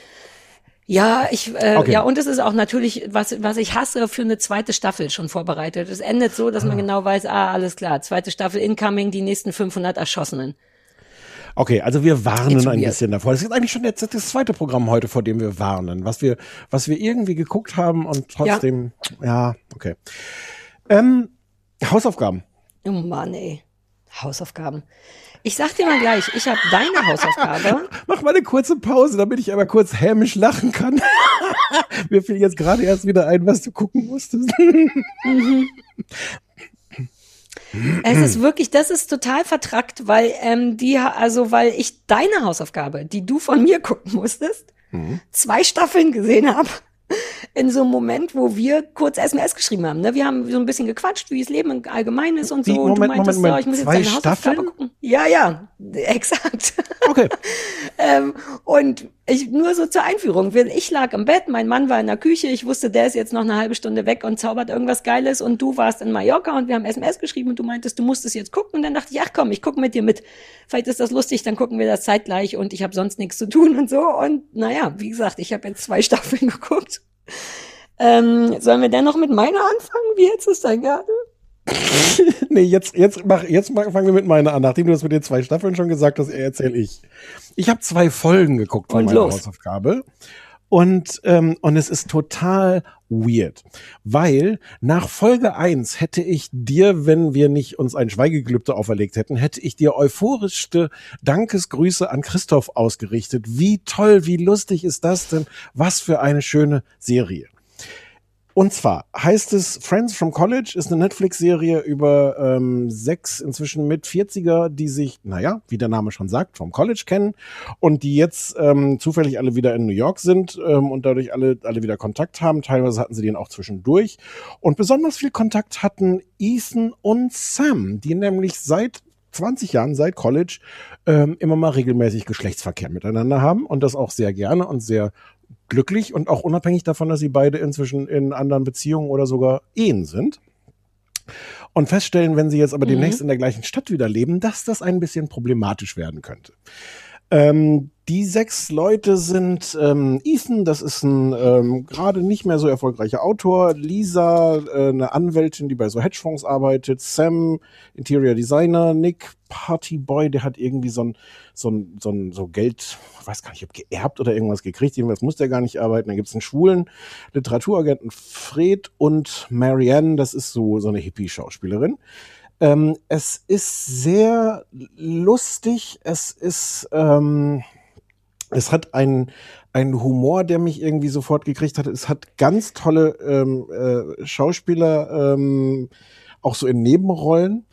Ja, ich, äh, Okay. ja, und es ist auch natürlich, was, was ich hasse, für eine zweite Staffel schon vorbereitet. Es endet so, dass man genau weiß, ah, alles klar, zweite Staffel incoming, die nächsten 500 Erschossenen. Okay, also wir warnen ein bisschen davor. Das ist eigentlich schon jetzt das zweite Programm heute, vor dem wir warnen, was wir, was wir irgendwie geguckt haben und trotzdem, ja, okay. Ähm, Hausaufgaben. Oh Mann, ey. Hausaufgaben. Ich sag dir mal gleich, ich habe deine Hausaufgabe. Mach mal eine kurze Pause, damit ich aber kurz hämisch lachen kann. Mir fiel jetzt gerade erst wieder ein, was du gucken musstest. Es ist wirklich, das ist total vertrackt, weil ähm, die, also weil ich deine Hausaufgabe, die du von mir gucken musstest, zwei Staffeln gesehen habe. In so einem Moment, wo wir kurz SMS geschrieben haben. Ne? Wir haben so ein bisschen gequatscht, wie das Leben allgemein ist und Wie, so. und du Moment, meintest, Moment, ja, ich muss jetzt deine Hausaufgabe Staffeln? gucken. Ja, ja, exakt. Okay. ähm, und ich nur so zur Einführung. Ich lag im Bett, mein Mann war in der Küche, ich wusste, der ist jetzt noch eine halbe Stunde weg und zaubert irgendwas Geiles und du warst in Mallorca und wir haben SMS geschrieben und du meintest, du musst es jetzt gucken und dann dachte ich, ach komm, ich gucke mit dir mit. Vielleicht ist das lustig, dann gucken wir das zeitgleich und ich habe sonst nichts zu tun und so. Und naja, wie gesagt, ich habe jetzt zwei Staffeln geguckt. Ähm, sollen wir denn noch mit meiner anfangen? Wie jetzt ist dein gerne? Nee, jetzt, jetzt, mach, jetzt fangen wir mit meiner an. Nachdem du das mit den zwei Staffeln schon gesagt hast, erzähle ich. Ich habe zwei Folgen geguckt von meiner. Hausaufgabe. Und, ähm, und es ist total weird, weil nach Folge eins hätte ich dir, wenn wir nicht uns ein Schweigegelübde auferlegt hätten, hätte ich dir euphorischste Dankesgrüße an Christoph ausgerichtet. Wie toll, wie lustig ist das denn? Was für eine schöne Serie. Und zwar heißt es Friends from College, ist eine Netflix-Serie über ähm, sechs inzwischen mit 40er, die sich, naja, wie der Name schon sagt, vom College kennen und die jetzt ähm, zufällig alle wieder in New York sind ähm, und dadurch alle, alle wieder Kontakt haben. Teilweise hatten sie den auch zwischendurch. Und besonders viel Kontakt hatten Ethan und Sam, die nämlich seit 20 Jahren, seit College, ähm, immer mal regelmäßig Geschlechtsverkehr miteinander haben und das auch sehr gerne und sehr glücklich und auch unabhängig davon, dass sie beide inzwischen in anderen Beziehungen oder sogar Ehen sind. Und feststellen, wenn sie jetzt aber demnächst in der gleichen Stadt wieder leben, dass das ein bisschen problematisch werden könnte. Ähm, die sechs Leute sind ähm, Ethan, das ist ein ähm, gerade nicht mehr so erfolgreicher Autor, Lisa, äh, eine Anwältin, die bei so Hedgefonds arbeitet, Sam, Interior Designer, Nick, Partyboy, der hat irgendwie so ein, so ein, so ein so Geld, weiß gar nicht, ob geerbt oder irgendwas gekriegt, jedenfalls muss der gar nicht arbeiten. Dann gibt's einen schwulen Literaturagenten Fred und Marianne, das ist so, so eine Hippie-Schauspielerin. Ähm, es ist sehr lustig, es ist, ähm, es hat einen, einen Humor, der mich irgendwie sofort gekriegt hat. Es hat ganz tolle ähm, äh, Schauspieler, ähm, auch so in Nebenrollen.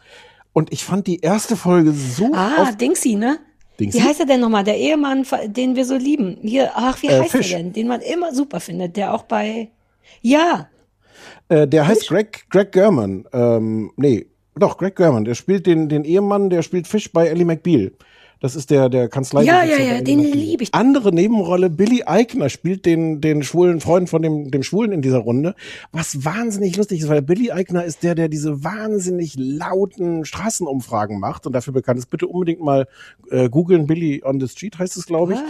Und ich fand die erste Folge so Ah, Dingsy, ne? Dingsy? Wie heißt er denn nochmal? Der Ehemann, den wir so lieben. Hier, ach, wie Äh, heißt Fish. er denn? Den man immer super findet, der auch bei, ja, Äh, der heißt Greg, Greg German. Ähm, nee, doch, Greg German. Der spielt den, den Ehemann, der spielt Fisch bei Ellie McBeal. Das ist der, der Kanzlei. Ja, ja, ja, den lieb ich. Andere Nebenrolle, Billy Eichner spielt den, den schwulen Freund von dem, dem Schwulen in dieser Runde. Was wahnsinnig lustig ist, weil Billy Eichner ist der, der diese wahnsinnig lauten Straßenumfragen macht und dafür bekannt ist. Bitte unbedingt mal äh, googeln. Billy on the Street heißt es, glaube ich.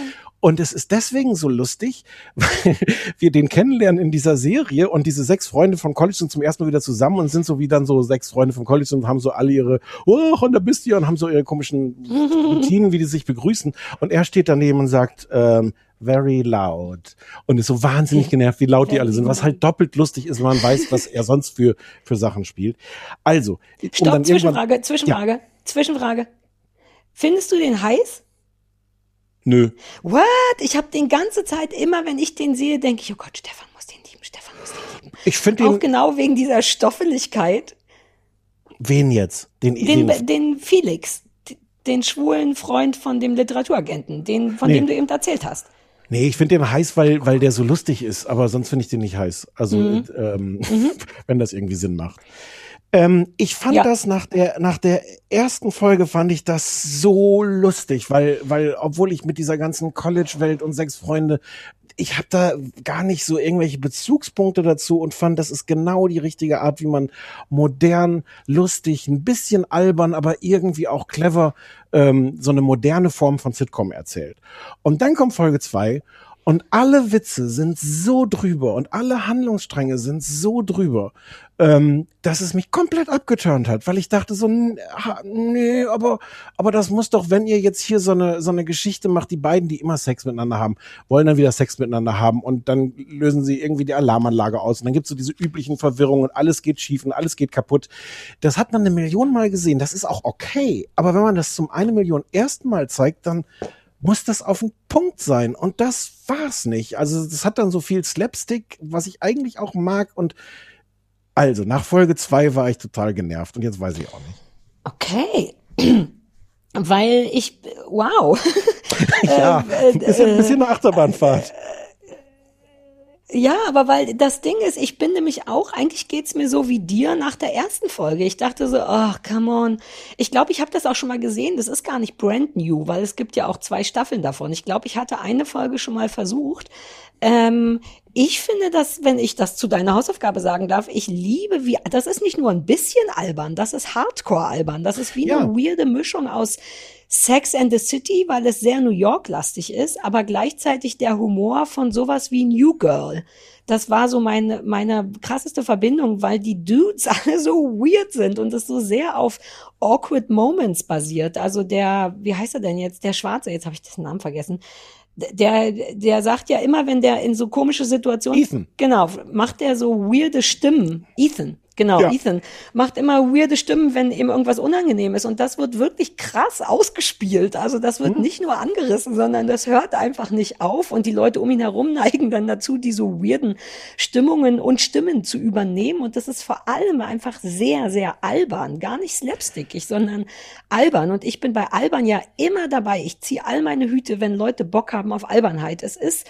Und es ist deswegen so lustig, weil wir den kennenlernen in dieser Serie und diese sechs Freunde von College sind zum ersten Mal wieder zusammen und sind so wie dann so sechs Freunde von College und haben so alle ihre, oh, und da bist du ja und haben so ihre komischen Routinen, wie die sich begrüßen. Und er steht daneben und sagt, ähm, very loud. Und ist so wahnsinnig genervt, wie laut die alle sind, was halt doppelt lustig ist, wenn man weiß, was er sonst für, für Sachen spielt. Also, um Stopp, Zwischenfrage, Zwischenfrage, Zwischenfrage. Findest du den heiß? Nö. What? Ich habe den ganze Zeit immer, wenn ich den sehe, denke ich, oh Gott, Stefan muss den lieben, Stefan muss den lieben. Ich finde Auch genau wegen dieser Stoffeligkeit. wen jetzt? Den, Den, den, den Felix, den schwulen Freund von dem Literaturagenten, den, von Nee. dem du eben erzählt hast. Nee, ich finde den heiß, weil, weil der so lustig ist, aber sonst finde ich den nicht heiß. Also, Mhm. ähm, wenn das irgendwie Sinn macht. Ähm, ich fand Ja. das nach der, nach der ersten Folge fand ich das so lustig, weil, weil, obwohl ich mit dieser ganzen College-Welt und sechs Freunde, ich habe da gar nicht so irgendwelche Bezugspunkte dazu und fand, das ist genau die richtige Art, wie man modern, lustig, ein bisschen albern, aber irgendwie auch clever ähm, so eine moderne Form von Sitcom erzählt. Und dann kommt Folge zwei und alle Witze sind so drüber und alle Handlungsstränge sind so drüber, ähm, dass es mich komplett abgeturnt hat, weil ich dachte so, nee, aber, aber das muss doch, wenn ihr jetzt hier so eine, so eine Geschichte macht, die beiden, die immer Sex miteinander haben, wollen dann wieder Sex miteinander haben und dann lösen sie irgendwie die Alarmanlage aus und dann gibt's so diese üblichen Verwirrungen und alles geht schief und alles geht kaputt. Das hat man eine Million Mal gesehen, das ist auch okay, aber wenn man das zum eine Million ersten Mal zeigt, dann muss das auf den Punkt sein. Und das war's nicht. Also das hat dann so viel Slapstick, was ich eigentlich auch mag. Und also nach Folge zwei war ich total genervt und jetzt weiß ich auch nicht. Okay. Weil ich, wow. ja, äh, ein bisschen, ein bisschen eine Achterbahnfahrt. Ja, aber weil das Ding ist, ich bin nämlich auch, eigentlich geht's mir so wie dir nach der ersten Folge. Ich dachte so, ach, come on. Ich glaube, ich habe das auch schon mal gesehen. Das ist gar nicht brand new, weil es gibt ja auch zwei Staffeln davon. Ich glaube, ich hatte eine Folge schon mal versucht. Ähm, ich finde das, wenn ich das zu deiner Hausaufgabe sagen darf, ich liebe wie, das ist nicht nur ein bisschen albern, das ist Hardcore albern. Das ist wie Ja. eine weirde Mischung aus Sex and the City, weil es sehr New York-lastig ist, aber gleichzeitig der Humor von sowas wie New Girl. Das war so meine, meine krasseste Verbindung, weil die Dudes alle so weird sind und es so sehr auf awkward Moments basiert. Also der, wie heißt er denn jetzt? Der Schwarze, jetzt habe ich den Namen vergessen. Der, der sagt ja immer, wenn der in so komische Situationen, Ethan. genau, macht der so weirde Stimmen. Ethan, genau, Ja. Ethan macht immer weirde Stimmen, wenn ihm irgendwas unangenehm ist. Und das wird wirklich krass ausgespielt. Also das wird nicht nur angerissen, sondern das hört einfach nicht auf. Und die Leute um ihn herum neigen dann dazu, diese weirden Stimmungen und Stimmen zu übernehmen. Und das ist vor allem einfach sehr, sehr albern. Gar nicht slapstickig, sondern albern. Und ich bin bei albern ja immer dabei. Ich ziehe all meine Hüte, wenn Leute Bock haben auf Albernheit. Es ist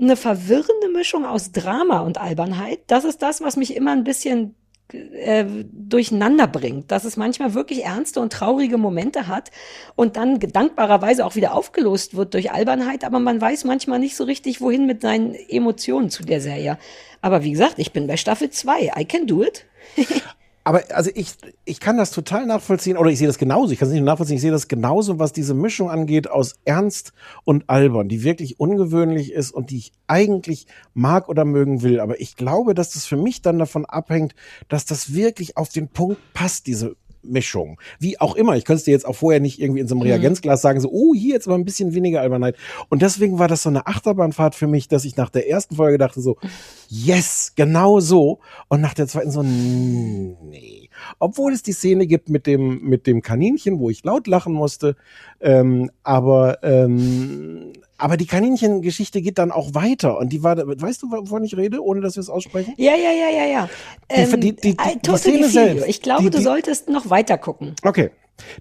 eine verwirrende Mischung aus Drama und Albernheit. Das ist das, was mich immer ein bisschen äh, durcheinander bringt, dass es manchmal wirklich ernste und traurige Momente hat und dann dankbarerweise auch wieder aufgelost wird durch Albernheit, aber man weiß manchmal nicht so richtig, wohin mit seinen Emotionen zu der Serie. Aber wie gesagt, ich bin bei Staffel 2. I can do it. Aber also ich, ich kann das total nachvollziehen, oder ich sehe das genauso, ich kann es nicht nur nachvollziehen, ich sehe das genauso, was diese Mischung angeht aus Ernst und Albern, die wirklich ungewöhnlich ist und die ich eigentlich mag oder mögen will. Aber ich glaube, dass das für mich dann davon abhängt, dass das wirklich auf den Punkt passt, diese Mischung. Wie auch immer. Ich könnte es dir jetzt auch vorher nicht irgendwie in so einem Reagenzglas sagen, so, oh, hier jetzt aber ein bisschen weniger Albernheit. Und deswegen war das so eine Achterbahnfahrt für mich, dass ich nach der ersten Folge dachte so, yes, genau so. Und nach der zweiten so, nee. Obwohl es die Szene gibt mit dem, mit dem Kaninchen, wo ich laut lachen musste. Ähm, aber, ähm, aber die Kaninchengeschichte geht dann auch weiter. Und die war, weißt du, wovon ich rede, ohne dass wir es aussprechen? Ja, ja, ja, ja, ja. Ähm, Die- die- die- I die totally Szene selbst, Ich glaube, du solltest noch weiter gucken. Okay.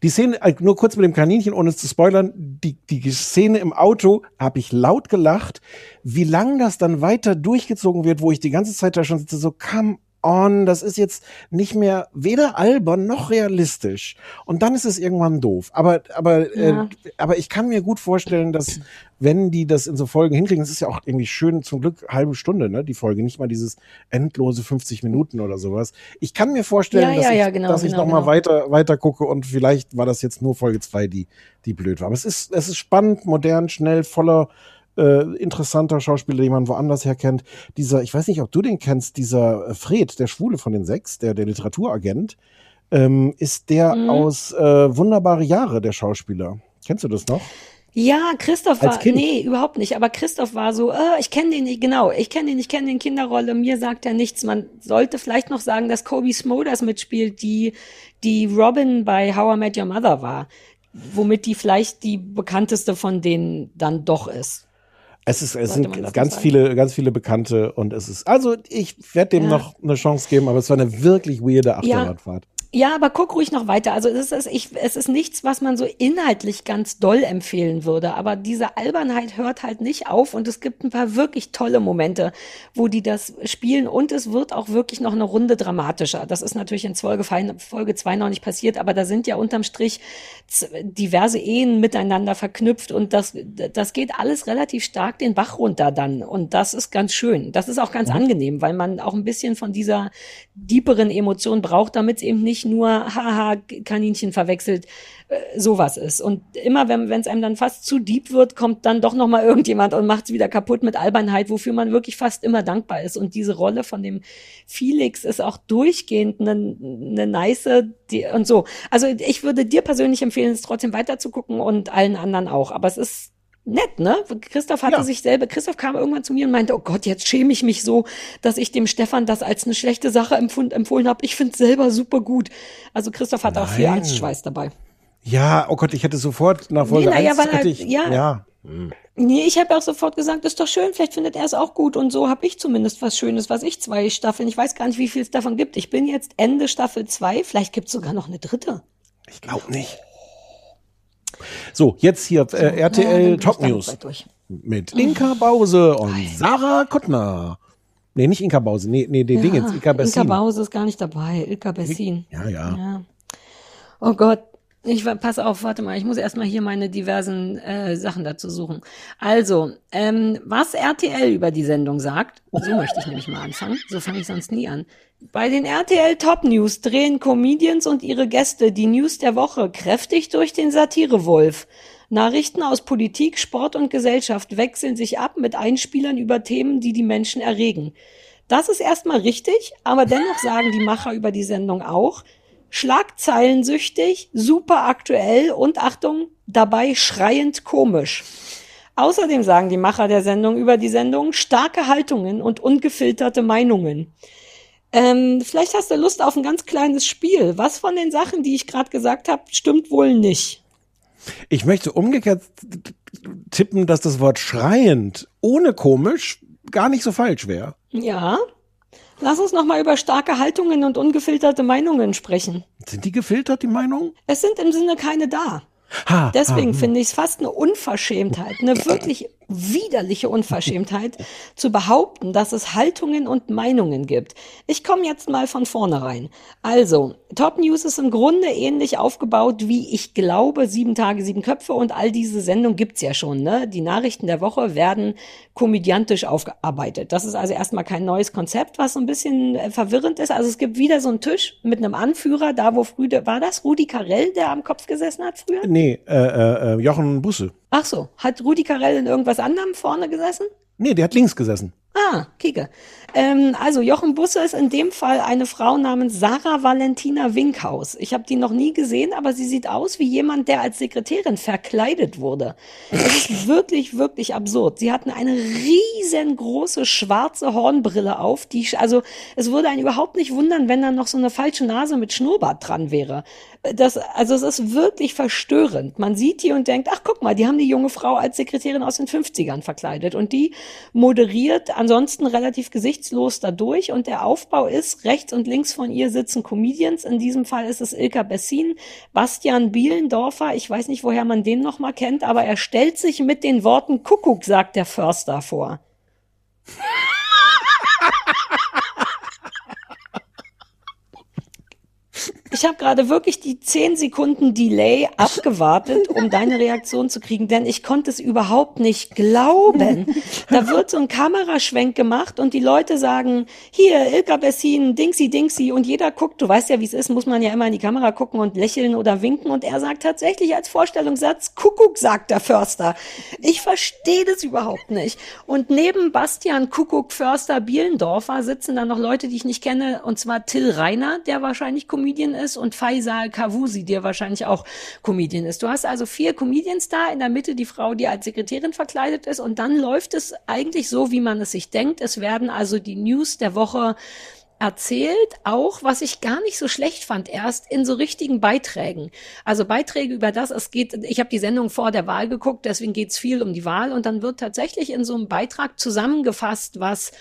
Die Szene, äh, nur kurz mit dem Kaninchen, ohne es zu spoilern, die, die Szene im Auto habe ich laut gelacht. Wie lang das dann weiter durchgezogen wird, wo ich die ganze Zeit da schon sitze, so come on, das ist jetzt nicht mehr weder albern noch realistisch. Und dann ist es irgendwann doof. Aber, aber, Ja. äh, aber ich kann mir gut vorstellen, dass wenn die das in so Folgen hinkriegen, es ist ja auch irgendwie schön, zum Glück halbe Stunde, ne, die Folge, nicht mal dieses endlose 50 Minuten oder sowas. Ich kann mir vorstellen, Ja, dass ja, ich, genau, dass ich genau, noch mal genau. weiter, weiter gucke und vielleicht war das jetzt nur Folge zwei, die, die blöd war. Aber es ist, es ist spannend, modern, schnell, voller äh, interessanter Schauspieler, die man woanders her kennt. Dieser, ich weiß nicht, ob du den kennst, dieser äh, Fred, der Schwule von den sechs, der, der Literaturagent, ähm, ist der Mhm. aus äh, Wunderbare Jahre, der Schauspieler. Kennst du das noch? Ja, Christoph war, nee, überhaupt nicht. Aber Christoph war so, äh, ich kenne den nicht, genau, ich kenne den, ich kenne den Kinderrolle, mir sagt er nichts. Man sollte vielleicht noch sagen, dass Kobe Smoders mitspielt, die, die Robin bei How I Met Your Mother war. Womit die vielleicht die bekannteste von denen dann doch ist. Es ist, es sind ganz sagen? viele, ganz viele Bekannte und es ist, also ich werde dem Ja. noch eine Chance geben, aber es war eine wirklich weirde Achterbahnfahrt. Ja, aber guck ruhig noch weiter. Also es ist, ich, es ist nichts, was man so inhaltlich ganz doll empfehlen würde. Aber diese Albernheit hört halt nicht auf und es gibt ein paar wirklich tolle Momente, wo die das spielen und es wird auch wirklich noch eine Runde dramatischer. Das ist natürlich in Folge, Folge zwei noch nicht passiert, aber da sind ja unterm Strich diverse Ehen miteinander verknüpft und das, das geht alles relativ stark den Bach runter dann und das ist ganz schön. Das ist auch ganz angenehm, weil man auch ein bisschen von dieser deeperen Emotion braucht, damit es eben nicht nur haha Kaninchen verwechselt äh, sowas ist. Und immer wenn es einem dann fast zu deep wird, kommt dann doch noch mal irgendjemand und macht es wieder kaputt mit Albernheit, wofür man wirklich fast immer dankbar ist. Und diese Rolle von dem Felix ist auch durchgehend eine, eine nice die, und so. Also ich würde dir persönlich empfehlen, es trotzdem weiterzugucken und allen anderen auch. Aber es ist nett, ne? Christoph hatte Ja. sich selber, Christoph kam irgendwann zu mir und meinte, oh Gott, jetzt schäme ich mich so, dass ich dem Stefan das als eine schlechte Sache empfund, empfohlen habe. Ich finde selber super gut. Also Christoph hat auch viel Nein. Angstschweiß dabei. Ja, oh Gott, ich hätte sofort nach Folge Nee, na ja, 1 weil hätte halt- ich, ja. ja. Nee, ich habe auch sofort gesagt, ist doch schön, vielleicht findet er es auch gut und so habe ich zumindest was Schönes, was ich zwei Staffeln, ich weiß gar nicht, wie viel es davon gibt. Ich bin jetzt Ende Staffel zwei, vielleicht gibt es sogar noch eine dritte. Ich glaube nicht. So, jetzt hier äh, Ja, RTL ich Top News mit Inka Bause und Sarah Kuttner. Nee, nicht Inka Bause. Nee, nee, die Dingens. Inka Bessin. Inka Bause ist gar nicht dabei. Ilka Bessin. Ja, ja. Ja. Oh Gott. Ich wa- pass auf, warte mal, ich muss erstmal hier meine diversen äh, Sachen dazu suchen. Also, ähm, was RTL über die Sendung sagt, so möchte ich nämlich mal anfangen, so fange ich sonst nie an. Bei den RTL Top News drehen Comedians und ihre Gäste die News der Woche kräftig durch den Satirewolf. Nachrichten aus Politik, Sport und Gesellschaft wechseln sich ab mit Einspielern über Themen, die die Menschen erregen. Das ist erstmal richtig, aber dennoch sagen die Macher über die Sendung auch, Schlagzeilensüchtig, super aktuell und Achtung, dabei schreiend komisch. Außerdem sagen die Macher der Sendung über die Sendung starke Haltungen und ungefilterte Meinungen. Ähm, vielleicht hast du Lust auf ein ganz kleines Spiel. Was von den Sachen, die ich gerade gesagt habe, stimmt wohl nicht? Ich möchte umgekehrt tippen, dass das Wort schreiend ohne komisch gar nicht so falsch wäre. Ja. Lass uns noch mal über starke Haltungen und ungefilterte Meinungen sprechen. Sind die gefiltert, die Meinungen? Es sind im Sinne keine da. Ha, Deswegen ha, finde ich es fast eine Unverschämtheit, eine wirklich widerliche Unverschämtheit, zu behaupten, dass es Haltungen und Meinungen gibt. Ich komme jetzt mal von vorne rein. Also, Top News ist im Grunde ähnlich aufgebaut wie ich glaube, sieben Tage, sieben Köpfe und all diese Sendungen gibt's ja schon. Ne? Die Nachrichten der Woche werden komödiantisch aufgearbeitet. Das ist also erstmal kein neues Konzept, was so ein bisschen äh, verwirrend ist. Also es gibt wieder so einen Tisch mit einem Anführer, da wo früher, war das Rudi Carell, der am Kopf gesessen hat früher? Nee, äh, äh, äh, Jochen Busse. Ach so, hat Rudi Carell in irgendwas anderem vorne gesessen? Nee, der hat links gesessen. Ah, Kike. Ähm, also Jochen Busse ist in dem Fall eine Frau namens Sarah Valentina Winkhaus. Ich habe die noch nie gesehen, aber sie sieht aus wie jemand, der als Sekretärin verkleidet wurde. Es ist wirklich, wirklich absurd. Sie hatten eine riesengroße schwarze Hornbrille auf, die, also es würde einen überhaupt nicht wundern, wenn da noch so eine falsche Nase mit Schnurrbart dran wäre. Das, also es ist wirklich verstörend. Man sieht die und denkt, ach guck mal, die haben die junge Frau als Sekretärin aus den 50ern verkleidet und die moderiert ansonsten relativ gesichtslos dadurch und der Aufbau ist, rechts und links von ihr sitzen Comedians, in diesem Fall ist es Ilka Bessin, Bastian Bielendorfer, ich weiß nicht, woher man den noch mal kennt, aber er stellt sich mit den Worten Kuckuck, sagt der Förster vor. Ich habe gerade wirklich die 10 Sekunden Delay abgewartet, um deine Reaktion zu kriegen, denn ich konnte es überhaupt nicht glauben. Da wird so ein Kameraschwenk gemacht und die Leute sagen, hier, Ilka Bessin, Dingsy, Dingsy und jeder guckt, du weißt ja, wie es ist, muss man ja immer in die Kamera gucken und lächeln oder winken und er sagt tatsächlich als Vorstellungssatz, Kuckuck, sagt der Förster. Ich verstehe das überhaupt nicht. Und neben Bastian Kuckuck, Förster, Bielendorfer sitzen da noch Leute, die ich nicht kenne, und zwar Till Reiner, der wahrscheinlich Comedian ist, und Faisal Kavusi, der wahrscheinlich auch Comedian ist. Du hast also vier Comedians da, in der Mitte die Frau, die als Sekretärin verkleidet ist, und dann läuft es eigentlich so, wie man es sich denkt. Es werden also die News der Woche erzählt, auch was ich gar nicht so schlecht fand, erst in so richtigen Beiträgen. Also Beiträge über das, es geht, ich habe die Sendung vor der Wahl geguckt, deswegen geht es viel um die Wahl und dann wird tatsächlich in so einem Beitrag zusammengefasst, was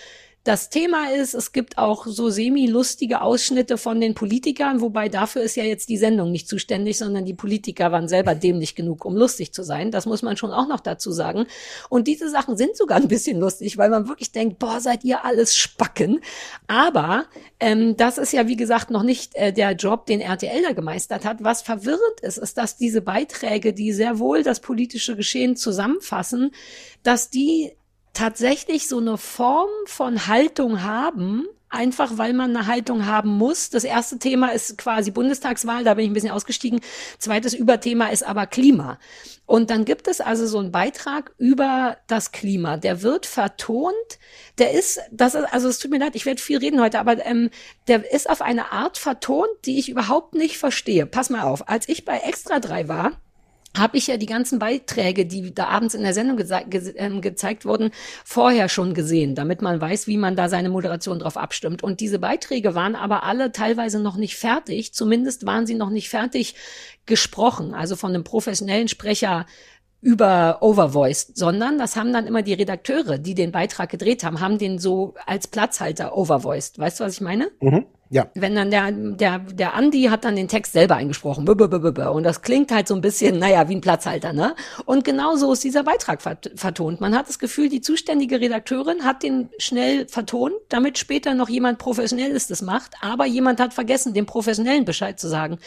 das Thema ist, es gibt auch so semi-lustige Ausschnitte von den Politikern, wobei dafür ist ja jetzt die Sendung nicht zuständig, sondern die Politiker waren selber dämlich genug, um lustig zu sein. Das muss man schon auch noch dazu sagen. Und diese Sachen sind sogar ein bisschen lustig, weil man wirklich denkt, boah, seid ihr alles Spacken. Aber ähm, das ist ja, wie gesagt, noch nicht äh, der Job, den RTL da gemeistert hat. Was verwirrend ist, ist, dass diese Beiträge, die sehr wohl das politische Geschehen zusammenfassen, dass die tatsächlich so eine Form von Haltung haben, einfach weil man eine Haltung haben muss. Das erste Thema ist quasi Bundestagswahl, da bin ich ein bisschen ausgestiegen. Zweites Überthema ist aber Klima. Und dann gibt es also so einen Beitrag über das Klima. Der wird vertont. Der ist, das ist, also es tut mir leid, ich werde viel reden heute, aber ähm, der ist auf eine Art vertont, die ich überhaupt nicht verstehe. Pass mal auf, als ich bei Extra 3 war, habe ich ja die ganzen Beiträge, die da abends in der Sendung ge ähm, gezeigt wurden, vorher schon gesehen, damit man weiß, wie man da seine Moderation drauf abstimmt. Und diese Beiträge waren aber alle teilweise noch nicht fertig, zumindest waren sie noch nicht fertig gesprochen, also von einem professionellen Sprecher über Overvoiced, sondern das haben dann immer die Redakteure, die den Beitrag gedreht haben, haben den so als Platzhalter overvoiced. Weißt du, was ich meine? Mhm. Ja. Wenn dann der, der, der Andi hat dann den Text selber eingesprochen. Und das klingt halt so ein bisschen, naja, wie ein Platzhalter, ne? Und genau so ist dieser Beitrag vert vertont. Man hat das Gefühl, die zuständige Redakteurin hat den schnell vertont, damit später noch jemand Professionelles das macht. Aber jemand hat vergessen, dem Professionellen Bescheid zu sagen.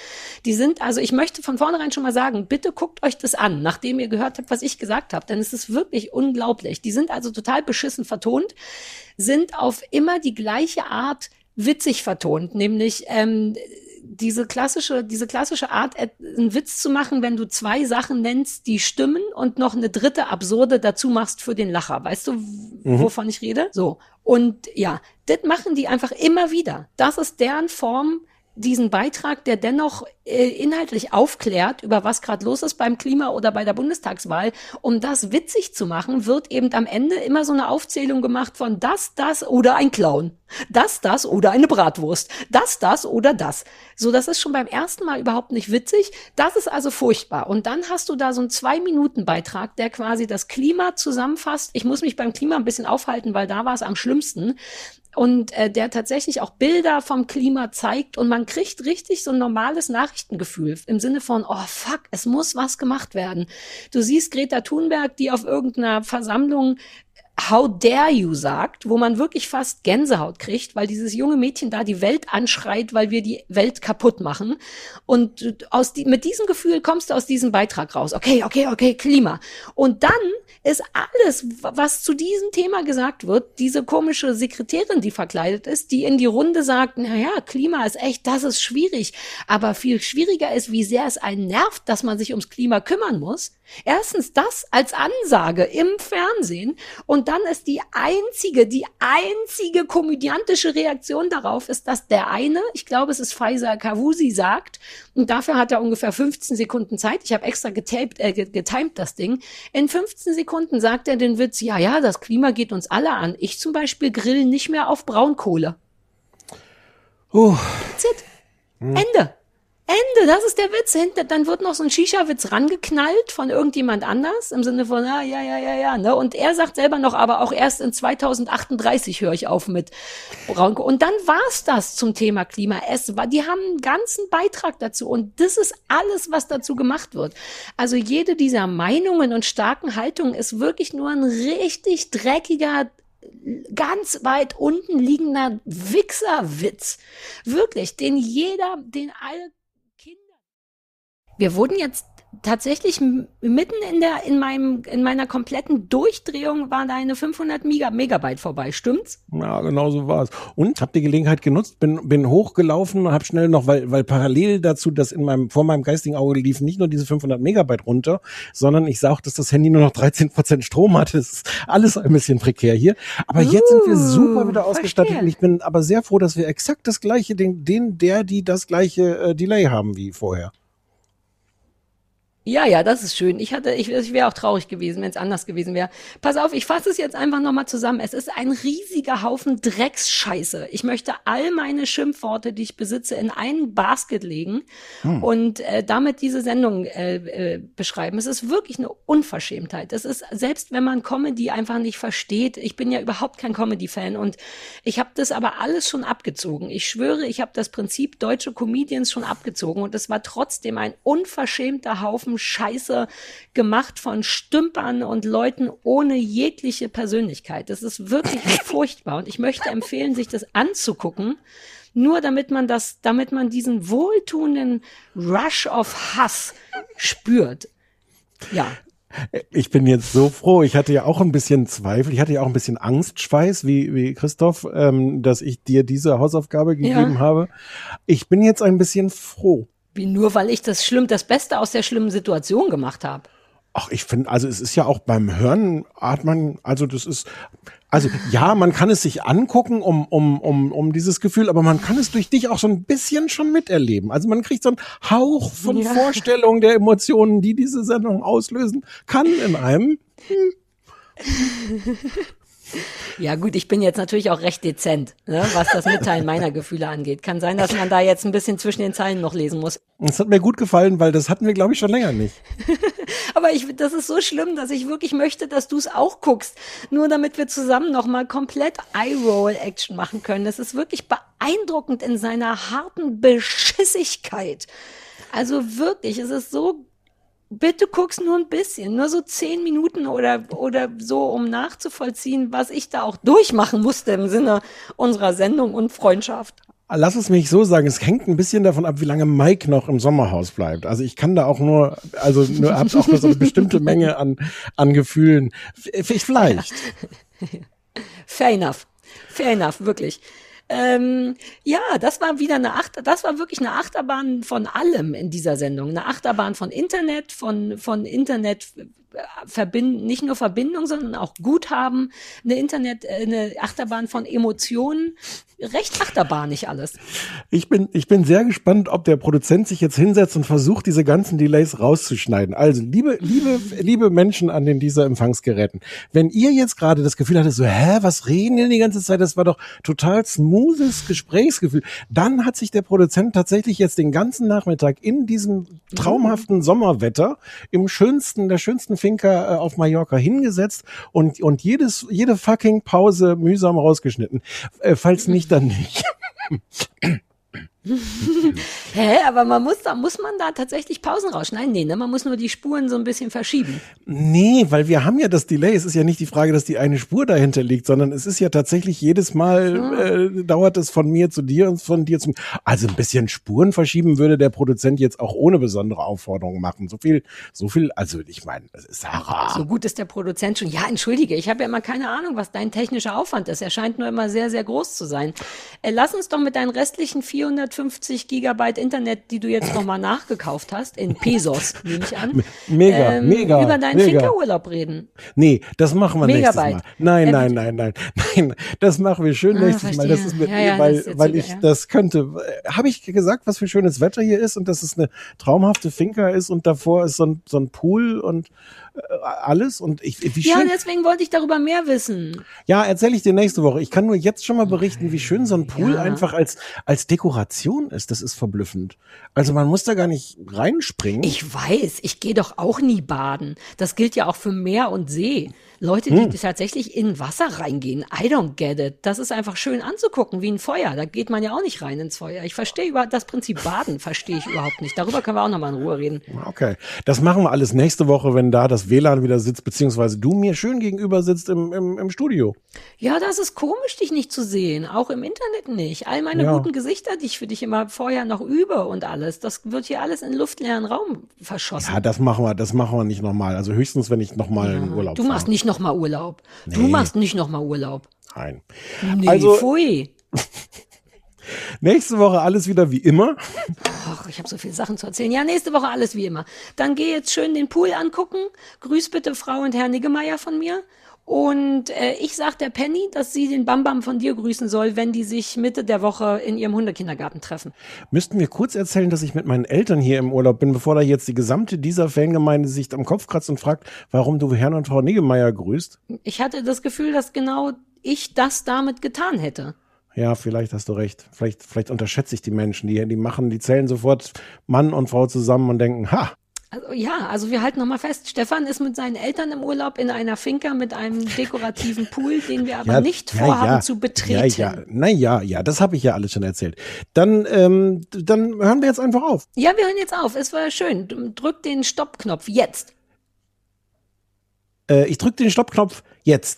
Die sind, also ich möchte von vornherein schon mal sagen, bitte guckt euch das an, nachdem ihr gehört habt, was ich gesagt habe. Denn es ist wirklich unglaublich. Die sind also total beschissen vertont, sind auf immer die gleiche Art witzig vertont, nämlich ähm, diese klassische, diese klassische Art, äh, einen Witz zu machen, wenn du zwei Sachen nennst, die stimmen und noch eine dritte absurde dazu machst für den Lacher. Weißt du, wovon ich rede? So. Und ja, das machen die einfach immer wieder. Das ist deren Form, diesen Beitrag, der dennoch äh, inhaltlich aufklärt, über was gerade los ist beim Klima oder bei der Bundestagswahl, um das witzig zu machen, wird eben am Ende immer so eine Aufzählung gemacht von das, das oder ein Clown, das, das oder eine Bratwurst, das, das oder das. So, das ist schon beim ersten Mal überhaupt nicht witzig. Das ist also furchtbar. Und dann hast du da so einen Zwei-Minuten-Beitrag, der quasi das Klima zusammenfasst. Ich muss mich beim Klima ein bisschen aufhalten, weil da war es am schlimmsten und äh, der tatsächlich auch Bilder vom Klima zeigt und man kriegt richtig so ein normales Nachrichtengefühl im Sinne von, oh fuck, es muss was gemacht werden. Du siehst Greta Thunberg, die auf irgendeiner Versammlung How dare you sagt, wo man wirklich fast Gänsehaut kriegt, weil dieses junge Mädchen da die Welt anschreit, weil wir die Welt kaputt machen. Und aus die, mit diesem Gefühl kommst du aus diesem Beitrag raus. Okay, okay, okay, Klima. Und dann ist alles, was zu diesem Thema gesagt wird, diese komische Sekretärin, die verkleidet ist, die in die Runde sagt, na ja, Klima ist echt, das ist schwierig. Aber viel schwieriger ist, wie sehr es einen nervt, dass man sich ums Klima kümmern muss. Erstens das als Ansage im Fernsehen und dann ist die einzige, die einzige komödiantische Reaktion darauf ist, dass der eine, ich glaube, es ist Pfizer Kavusi sagt, und dafür hat er ungefähr 15 Sekunden Zeit. Ich habe extra getaped, äh, getimed das Ding. In 15 Sekunden sagt er den Witz, ja, ja, das Klima geht uns alle an. Ich zum Beispiel grill nicht mehr auf Braunkohle. Uh, That's it. Ende. Ende, das ist der Witz. Hinter, dann wird noch so ein Shisha-Witz rangeknallt von irgendjemand anders im Sinne von, ah, ja, ja, ja, ja, ne? Und er sagt selber noch, aber auch erst in 2038 höre ich auf mit Braunkohle. Und dann war's das zum Thema Klima. Es war, die haben einen ganzen Beitrag dazu und das ist alles, was dazu gemacht wird. Also jede dieser Meinungen und starken Haltungen ist wirklich nur ein richtig dreckiger ganz weit unten liegender Wichserwitz. Wirklich, den jeder, den alle. Wir wurden jetzt tatsächlich mitten in der, in meinem, in meiner kompletten Durchdrehung war deine 500 Mega Megabyte vorbei, stimmt's? Ja, genau so war es. Und habe die Gelegenheit genutzt, bin, bin hochgelaufen und habe schnell noch, weil, weil parallel dazu, dass in meinem, vor meinem geistigen Auge lief nicht nur diese 500 Megabyte runter, sondern ich sah auch, dass das Handy nur noch 13 Prozent Strom hatte. Das ist alles ein bisschen prekär hier. Aber jetzt sind wir super wieder ausgestattet verstehe. und ich bin aber sehr froh, dass wir exakt das gleiche, den, den der, die das gleiche äh, Delay haben wie vorher. Ja, ja, das ist schön. Ich hatte, ich, ich wäre auch traurig gewesen, wenn es anders gewesen wäre. Pass auf, ich fasse es jetzt einfach nochmal zusammen. Es ist ein riesiger Haufen Drecksscheiße. Ich möchte all meine Schimpfworte, die ich besitze, in einen Basket legen und äh, damit diese Sendung äh, äh, beschreiben. Es ist wirklich eine Unverschämtheit. Es ist, selbst wenn man Comedy einfach nicht versteht, ich bin ja überhaupt kein Comedy-Fan und ich habe das aber alles schon abgezogen. Ich schwöre, ich habe das Prinzip deutsche Comedians schon abgezogen und es war trotzdem ein unverschämter Haufen Scheiße gemacht von Stümpern und Leuten ohne jegliche Persönlichkeit. Das ist wirklich furchtbar und ich möchte empfehlen, sich das anzugucken. Nur damit man das, damit man diesen wohltuenden Rush of Hass spürt. Ja. Ich bin jetzt so froh. Ich hatte ja auch ein bisschen Zweifel. Ich hatte ja auch ein bisschen Angstschweiß, wie, wie Christoph, ähm, dass ich dir diese Hausaufgabe gegeben Ja. habe. Ich bin jetzt ein bisschen froh. Wie nur weil ich das schlimm, das Beste aus der schlimmen Situation gemacht habe. Ach, ich finde, also es ist ja auch beim Hören hat man, also das ist, also ja, man kann es sich angucken, um, um, um, um dieses Gefühl, aber man kann es durch dich auch so ein bisschen schon miterleben. Also man kriegt so einen Hauch von Ja. Vorstellung der Emotionen, die diese Sendung auslösen kann in einem. Ja gut, ich bin jetzt natürlich auch recht dezent, ne, was das Mitteilen meiner Gefühle angeht. Kann sein, dass man da jetzt ein bisschen zwischen den Zeilen noch lesen muss. Das hat mir gut gefallen, weil das hatten wir, glaube ich, schon länger nicht. Aber ich, das ist so schlimm, dass ich wirklich möchte, dass du es auch guckst. Nur damit wir zusammen nochmal komplett Eye-Roll-Action machen können. Das ist wirklich beeindruckend in seiner harten Beschissigkeit. Also wirklich, es ist so bitte guck's nur ein bisschen, nur so zehn Minuten oder, oder so, um nachzuvollziehen, was ich da auch durchmachen musste im Sinne unserer Sendung und Freundschaft. Lass es mich so sagen, es hängt ein bisschen davon ab, wie lange Mike noch im Sommerhaus bleibt. Also ich kann da auch nur, also nur hab auch nur so eine bestimmte Menge an, an Gefühlen. Vielleicht. Fair enough. Fair enough, wirklich. Ähm, ja, das war wieder eine Achter, das war wirklich eine Achterbahn von allem in dieser Sendung. Eine Achterbahn von Internet, von, von Internet verbinden, nicht nur Verbindung, sondern auch Guthaben, eine Internet, äh, eine Achterbahn von Emotionen, recht achterbahnig alles. Ich bin, ich bin sehr gespannt, ob der Produzent sich jetzt hinsetzt und versucht, diese ganzen Delays rauszuschneiden. Also, liebe, liebe, liebe Menschen an den dieser Empfangsgeräten, wenn ihr jetzt gerade das Gefühl hattet, so, hä, was reden denn die ganze Zeit? Das war doch total smoothes Gesprächsgefühl. Dann hat sich der Produzent tatsächlich jetzt den ganzen Nachmittag in diesem traumhaften Sommerwetter im schönsten, der schönsten Finca äh, auf Mallorca hingesetzt und, und jedes, jede fucking Pause mühsam rausgeschnitten. Äh, falls nicht, dann nicht. Hä, aber man muss da, muss man da tatsächlich Pausen rausschneiden? Nee, ne? Man muss nur die Spuren so ein bisschen verschieben. Nee, weil wir haben ja das Delay. Es ist ja nicht die Frage, dass die eine Spur dahinter liegt, sondern es ist ja tatsächlich jedes Mal äh, dauert es von mir zu dir und von dir zu mir. Also ein bisschen Spuren verschieben würde der Produzent jetzt auch ohne besondere Aufforderung machen. So viel, so viel, also ich meine, Sarah. So gut ist der Produzent schon. Ja, entschuldige, ich habe ja immer keine Ahnung, was dein technischer Aufwand ist. Er scheint nur immer sehr, sehr groß zu sein. Äh, lass uns doch mit deinen restlichen 450 Gigabyte Internet, die du jetzt nochmal nachgekauft hast, in Pesos, nehme ich an. Mega, ähm, mega. Über deinen mega. Finkerurlaub reden. Nee, das machen wir nächstes Megabyte. Mal. Nein, Äh, nein, nein, nein, nein. Das machen wir schön Ah, nächstes Mal. Das ist verstehe. mit, Ja, ja, weil, ist weil ich ja. das könnte. Habe ich gesagt, was für schönes Wetter hier ist und dass es eine traumhafte Finca ist und davor ist so ein, so ein Pool und alles und ich, wie Ja, schön. deswegen wollte ich darüber mehr wissen. Ja, erzähle ich dir nächste Woche. Ich kann nur jetzt schon mal berichten, wie schön so ein Pool Ja. einfach als, als Dekoration ist. Das ist verblüffend. Also man muss da gar nicht reinspringen. Ich weiß, ich gehe doch auch nie baden. Das gilt ja auch für Meer und See. Leute, die tatsächlich in Wasser reingehen, I don't get it. Das ist einfach schön anzugucken, wie ein Feuer. Da geht man ja auch nicht rein ins Feuer. Ich verstehe über das Prinzip Baden, verstehe ich überhaupt nicht. Darüber können wir auch nochmal in Ruhe reden. Okay, das machen wir alles nächste Woche, wenn da das WLAN wieder sitzt, beziehungsweise du mir schön gegenüber sitzt im, im, im Studio. Ja, das ist komisch, dich nicht zu sehen. Auch im Internet nicht. All meine Ja. guten Gesichter, die ich für dich immer vorher noch übe und alles, das wird hier alles in luftleeren Raum verschossen. Ja, das machen wir, das machen wir nicht nochmal. Also höchstens, wenn ich nochmal in Urlaub du machst fahre. nicht nochmal Urlaub. Du Nee. machst nicht nochmal Urlaub. Nein. Nee, Also- pfui. Nächste Woche alles wieder wie immer. Ach, ich habe so viele Sachen zu erzählen. Ja, nächste Woche alles wie immer. Dann geh jetzt schön den Pool angucken. Grüß bitte Frau und Herr Niggemeier von mir. Und äh, ich sag der Penny, dass sie den Bambam von dir grüßen soll, wenn die sich Mitte der Woche in ihrem Hundekindergarten treffen. Müssten wir kurz erzählen, dass ich mit meinen Eltern hier im Urlaub bin, bevor da jetzt die gesamte dieser Fangemeinde sich am Kopf kratzt und fragt, warum du Herrn und Frau Niggemeier grüßt? Ich hatte das Gefühl, dass genau ich das damit getan hätte. Ja, vielleicht hast du recht. Vielleicht, vielleicht unterschätze ich die Menschen, die, die machen, die zählen sofort Mann und Frau zusammen und denken, ha, Also, ja, also wir halten nochmal fest, Stefan ist mit seinen Eltern im Urlaub in einer Finca mit einem dekorativen Pool, den wir aber Ja, nicht vorhaben ja. zu betreten. Ja, ja, na ja, ja, das habe ich ja alles schon erzählt. Dann, ähm, dann hören wir jetzt einfach auf. Ja, wir hören jetzt auf. Es war schön. Drück den Stoppknopf jetzt. Äh, ich drücke den Stoppknopf jetzt.